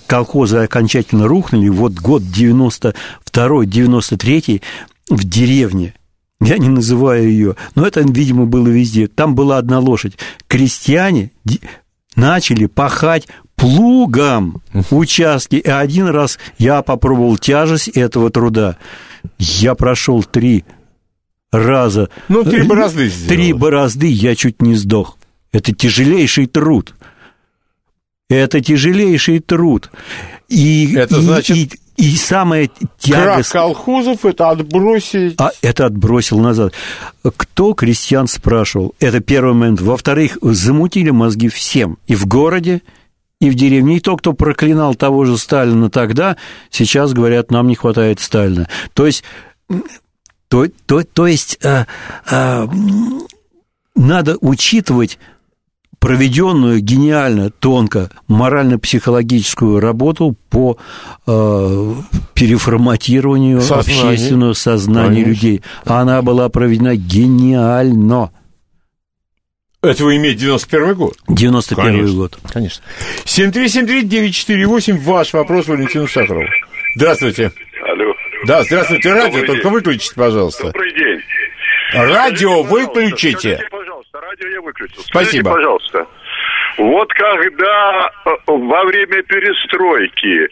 колхозы окончательно рухнули, вот год 92-93 в деревне, я не называю ее, но это, видимо, было везде. Там была одна лошадь. Крестьяне начали пахать плугом участки. И один раз я попробовал тяжесть этого труда. Я прошел три раза. Ну, три борозды сделал. Три борозды, я чуть не сдох. Это тяжелейший труд. Это тяжелейший труд. И, это значит... И, и самое тягостное... Крах колхозов – это отбросить... А это отбросил назад. Кто крестьян спрашивал? Это первый момент. Во-вторых, замутили мозги всем. И в городе, и в деревне. И то, кто проклинал того же Сталина тогда, сейчас говорят, нам не хватает Сталина. То есть... То, то, то есть а, а, надо учитывать проведенную гениально, тонко морально-психологическую работу по э, переформатированию Сознание. общественного сознания Конечно. людей. Она была проведена гениально. Это вы имеете 91 год? 91 Конечно. год. Конечно. 7373948, ваш вопрос Валентину Сахарову. Здравствуйте. Алло. Да, здравствуйте. Радио, Добрый только день. выключите, пожалуйста. Добрый день. Радио выключите. Скажите, радио я выключил. Скажите, Спасибо. пожалуйста, вот когда э, во время перестройки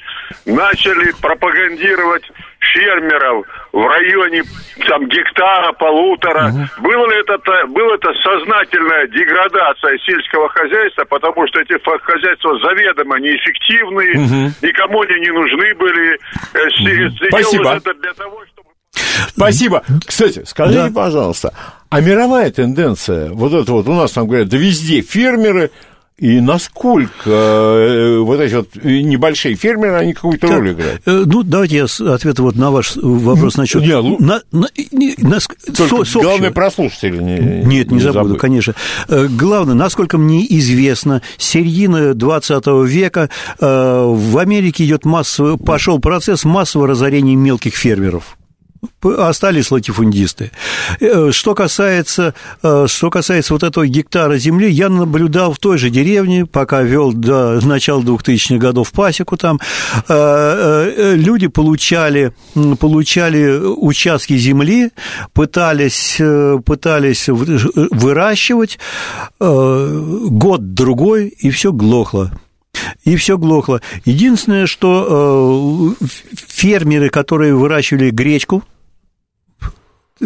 начали пропагандировать фермеров в районе там гектара, полутора, угу. было ли это, была это сознательная деградация сельского хозяйства, потому что эти хозяйства заведомо неэффективные, угу. никому они не нужны были. Угу. Спасибо. Это для того, чтобы Спасибо. Кстати, скажите, да. пожалуйста, а мировая тенденция, вот это вот у нас там говорят, да везде фермеры, и насколько э, вот эти вот небольшие фермеры, они какую-то роль играют? Э, ну, давайте я ответ вот на ваш вопрос насчет... Не, на, на, на, Только со, главное, прослушатели не Нет, не, не забуду, забуду, конечно. Э, главное, насколько мне известно, середина 20 века в Америке идет массовый, пошел процесс массового разорения мелких фермеров остались латифундисты. Э, что касается, э, что касается вот этого гектара земли, я наблюдал в той же деревне, пока вел до начала 2000-х годов пасеку там, э, люди получали, получали участки земли, пытались, пытались выращивать год-другой, и все глохло и все глохло. Единственное, что фермеры, которые выращивали гречку,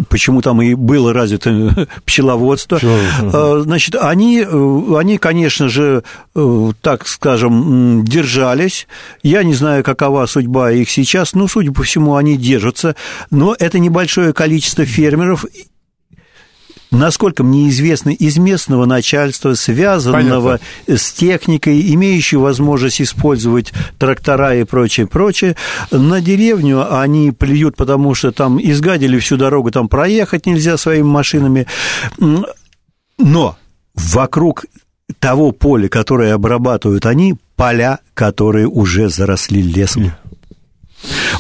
почему там и было развито пчеловодство. Пчеловодство. Э, значит, они, э, они, конечно же, так скажем, держались. Я не знаю, какова судьба их сейчас, но, судя по всему, они держатся. Но это небольшое количество фермеров, насколько мне известно, из местного начальства, связанного Понятно. с техникой, имеющего возможность использовать трактора и прочее, прочее. На деревню они плюют, потому что там изгадили всю дорогу, там проехать нельзя своими машинами. Но вокруг того поля, которое обрабатывают они, поля, которые уже заросли лесом.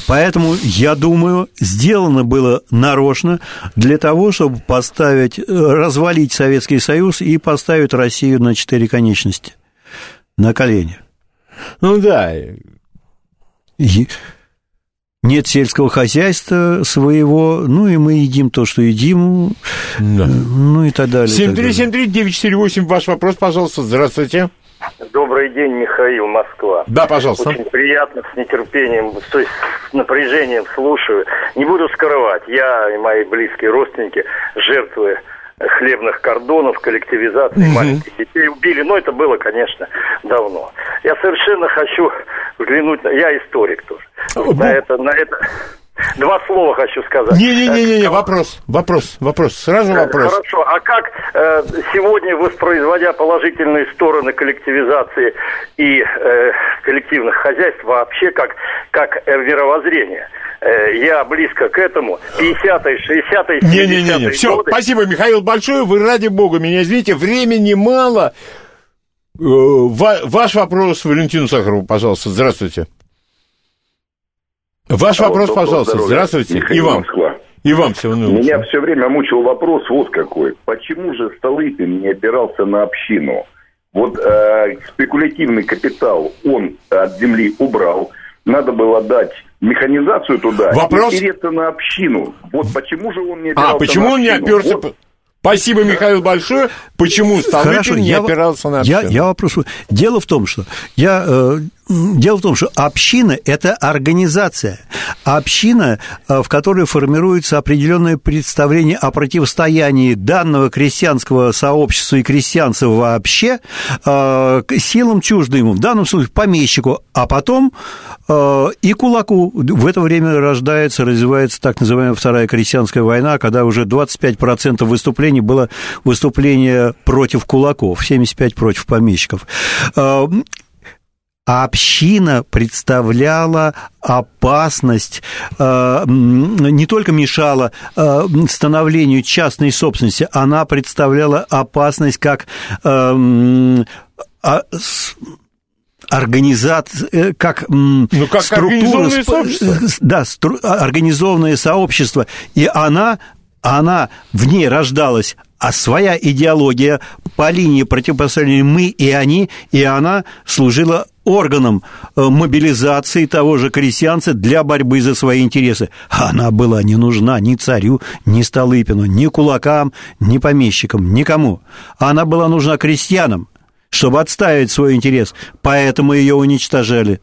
Поэтому, я думаю, сделано было нарочно для того, чтобы поставить, э, развалить Советский Союз и поставить Россию на четыре конечности, на колени. Ну да. И нет сельского хозяйства своего, ну и мы едим то, что едим, да. ну и так далее. 7373948, ваш вопрос, пожалуйста, здравствуйте. Добрый день, Михаил, Москва. Да, пожалуйста. Очень приятно, с нетерпением, то есть с напряжением слушаю. Не буду скрывать, я и мои близкие родственники жертвы хлебных кордонов, коллективизации угу. маленьких детей убили. Но это было, конечно, давно. Я совершенно хочу взглянуть, на... я историк тоже, на это, на это Два слова хочу сказать. Не-не-не, не, вопрос, вопрос, вопрос, сразу э, вопрос. Хорошо, а как э, сегодня, воспроизводя положительные стороны коллективизации и э, коллективных хозяйств, вообще как, как э, мировоззрение, э, я близко к этому, 50-е, 60-е, 70-е Не-не-не, все, спасибо, Михаил, большое, вы ради бога меня извините, времени мало. Э, ваш вопрос Валентину Сахарову, пожалуйста, здравствуйте. Ваш а вопрос, вот, пожалуйста. Здоровья. Здравствуйте. Михаил и вам. Москва. И вам всего наилучшего. Меня все время мучил вопрос вот какой. Почему же Столыпин не опирался на общину? Вот э, спекулятивный капитал он от земли убрал. Надо было дать механизацию туда Вопрос... и на общину. Вот почему же он не опирался А, почему он не оперся... Вот. Спасибо, Михаил, большое. Почему Столыпин не я, опирался на общину? Я, я вопрос... Дело в том, что я э, Дело в том, что община – это организация. Община, э, в которой формируется определенное представление о противостоянии данного крестьянского сообщества и крестьянцев вообще э, силам чуждым, в данном случае помещику, а потом э, и кулаку. В это время рождается, развивается так называемая Вторая крестьянская война, когда уже 25% выступлений было выступление против кулаков, 75% против помещиков а община представляла опасность, э, не только мешала э, становлению частной собственности, она представляла опасность как э, а, организация, как, ну, как структура, сообщество. да, стру, организованное сообщество, и она, она в ней рождалась а своя идеология по линии противопоставления мы и они, и она служила органом э, мобилизации того же крестьянца для борьбы за свои интересы. Она была не нужна ни царю, ни Столыпину, ни кулакам, ни помещикам, никому. Она была нужна крестьянам, чтобы отставить свой интерес, поэтому ее уничтожали.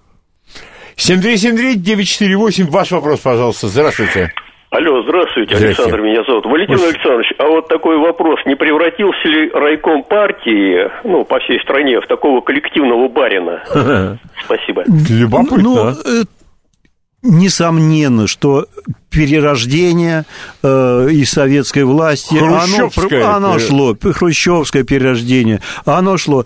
7373948, ваш вопрос, пожалуйста. Здравствуйте. Алло, здравствуйте, Александр меня зовут. Валентин Пусть... Александрович, а вот такой вопрос. Не превратился ли райком партии, ну, по всей стране, в такого коллективного барина? Спасибо. Любопытно. Ну, а? э, несомненно, что перерождение э, и советской власти, оно, оно шло, хрущевское перерождение, оно шло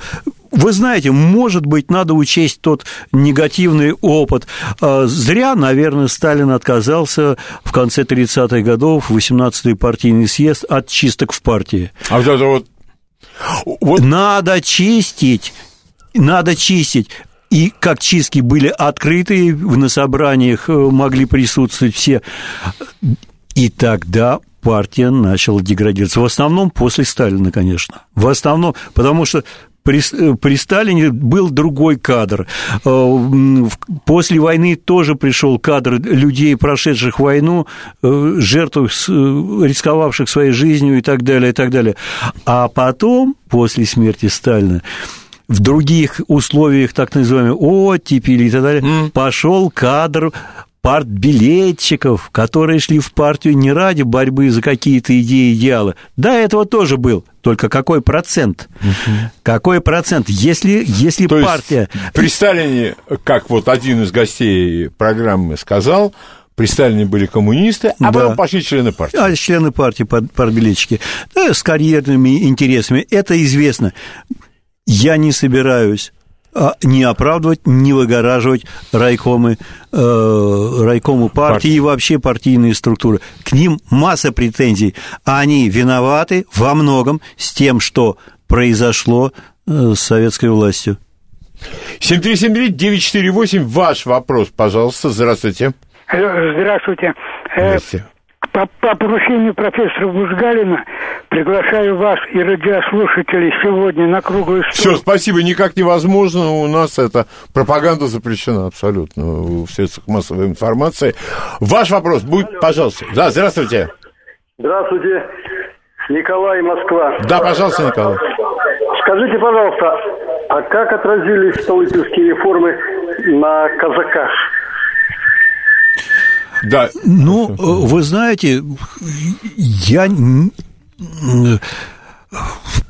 вы знаете, может быть, надо учесть тот негативный опыт. А, зря, наверное, Сталин отказался в конце 30-х годов, 18-й партийный съезд, от чисток в партии. А вот это вот... вот... Надо чистить, надо чистить. И как чистки были открыты, на собраниях э, могли присутствовать все. И тогда партия начала деградироваться. В основном после Сталина, конечно. В основном, потому что при, э, при Сталине был другой кадр. Э, после войны тоже пришел кадр людей, прошедших войну, э, жертв, рисковавших своей жизнью и так далее, и так далее. А потом, после смерти Сталина, в других условиях так называемой оттепели и так далее, mm. пошел кадр партбилетчиков, которые шли в партию не ради борьбы за какие-то идеи, идеалы. Да, этого тоже был. Только какой процент? Угу. Какой процент? Если, если То партия... Есть при Сталине, как вот один из гостей программы сказал, при Сталине были коммунисты, а да. потом пошли члены партии. А члены партии, партбилетчики. Да, с карьерными интересами. Это известно. Я не собираюсь не оправдывать, не выгораживать райкомы, э, райкому партии и вообще партийные структуры. К ним масса претензий. Они виноваты во многом с тем, что произошло э, с советской властью. 7373948, ваш вопрос, пожалуйста. Здравствуйте. Здравствуйте. Э, Здравствуйте. По, по поручению профессора Бузгалина приглашаю вас и радиослушателей сегодня на круглый стол. Все, спасибо, никак невозможно. У нас эта пропаганда запрещена абсолютно в средствах массовой информации. Ваш вопрос будет, Алло. пожалуйста. Да, здравствуйте. Здравствуйте, Николай, Москва. Да, пожалуйста, Николай. Скажите, пожалуйста, а как отразились столыпинские реформы на казаках? Да. Ну, вы знаете, я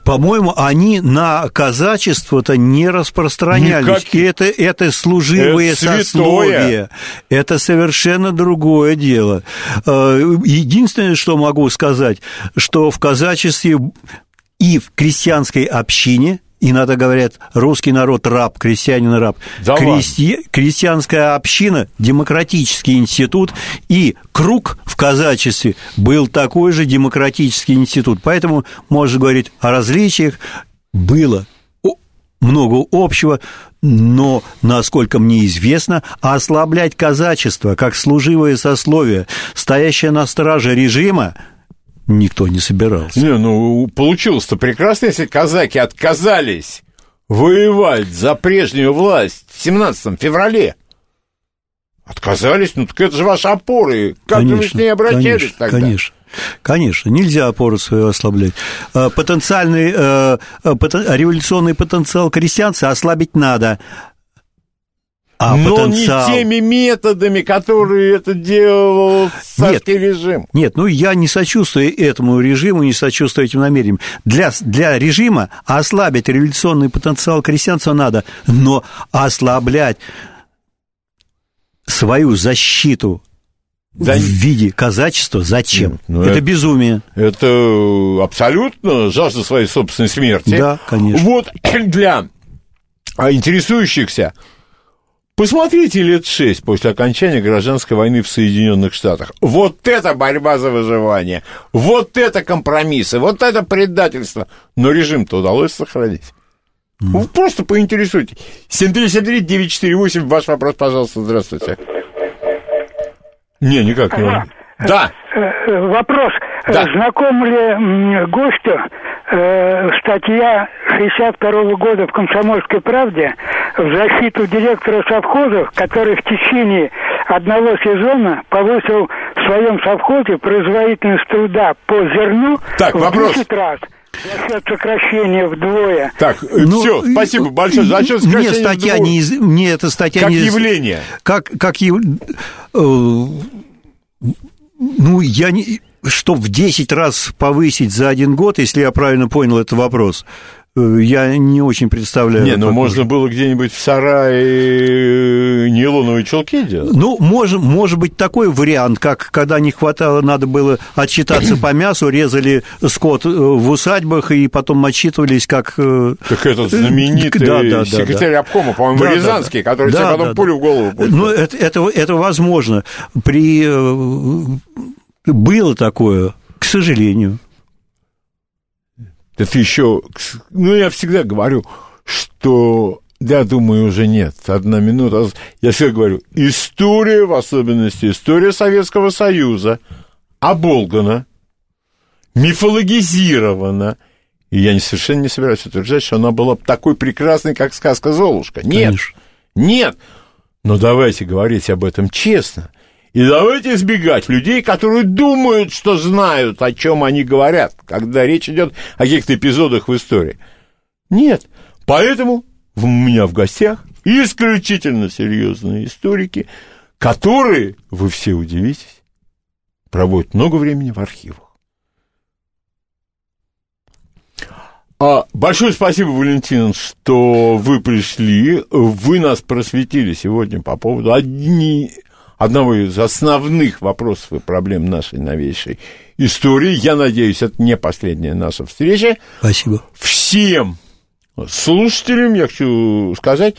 по-моему, они на казачество-то не распространялись. Никак... И это, это служивые это сословия. Это совершенно другое дело. Э, единственное, что могу сказать, что в казачестве и в крестьянской общине – Иногда говорят, русский народ раб, крестьянин раб. Да Крести... Крестьянская община, демократический институт и круг в казачестве был такой же демократический институт. Поэтому можно говорить о различиях. Было много общего, но, насколько мне известно, ослаблять казачество как служивое сословие, стоящее на страже режима, никто не собирался. Не, ну, получилось-то прекрасно, если казаки отказались воевать за прежнюю власть в 17 феврале. Отказались? Ну, так это же ваши опоры. Как конечно, же вы с ней обращались конечно, тогда? Конечно. Конечно, нельзя опору свою ослаблять. Э, потенциальный, э, э, революционный потенциал крестьянца ослабить надо. А Но потенциал... не теми методами, которые это делал царский нет, режим. Нет, ну я не сочувствую этому режиму, не сочувствую этим намерениям. Для, для режима ослабить революционный потенциал крестьянства надо, но ослаблять свою защиту да, в виде казачества зачем? Ну, это, это безумие. Это абсолютно жажда своей собственной смерти. Да, конечно. Вот для интересующихся Посмотрите лет шесть после окончания гражданской войны в Соединенных Штатах. Вот это борьба за выживание, вот это компромиссы, вот это предательство. Но режим-то удалось сохранить. Mm. Вы просто поинтересуйтесь. 7373948, ваш вопрос, пожалуйста, здравствуйте. Не, никак не. Да. Э, э, вопрос. Да. Знаком ли гостю э, статья 62 года в «Комсомольской правде» в защиту директора совхозов, который в течение одного сезона повысил в своем совхозе производительность труда по зерну так, в вопрос. 10 раз. За счет сокращения вдвое. Так, ну, все, спасибо большое. За счет мне статья вдвое. не из... мне эта статья как не явление. Как как. Э, ну я не что в 10 раз повысить за один год, если я правильно понял этот вопрос, э, я не очень представляю. Не, ну можно было где-нибудь в сарае нейлоновые чулки делать. Ну, может, может быть такой вариант, как когда не хватало, надо было отчитаться по мясу, резали скот э, в усадьбах и потом отчитывались как... Э, как этот знаменитый да, да, секретарь да, обкома, по-моему, да, Рязанский, да, который да, себе потом да, пулю в голову пустил. Ну, это, это, это возможно. При было такое, к сожалению. Это еще... Ну, я всегда говорю, что... Я думаю, уже нет. Одна минута. Я всегда говорю, история, в особенности история Советского Союза, оболгана, мифологизирована, и я совершенно не собираюсь утверждать, что она была такой прекрасной, как сказка «Золушка». Нет, Конечно. нет. Но давайте говорить об этом честно. И давайте избегать людей, которые думают, что знают, о чем они говорят, когда речь идет о каких-то эпизодах в истории. Нет. Поэтому у меня в гостях исключительно серьезные историки, которые, вы все удивитесь, проводят много времени в архивах. А, большое спасибо, Валентин, что вы пришли. Вы нас просветили сегодня по поводу одни, одного из основных вопросов и проблем нашей новейшей истории. Я надеюсь, это не последняя наша встреча. Спасибо. Всем слушателям я хочу сказать,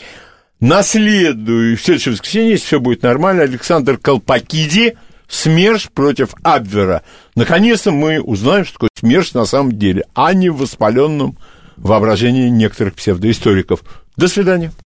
на следующее, в следующее воскресенье, если все будет нормально, Александр Колпакиди – СМЕРШ против Абвера. Наконец-то мы узнаем, что такое СМЕРШ на самом деле, а не в воспаленном воображении некоторых псевдоисториков. До свидания.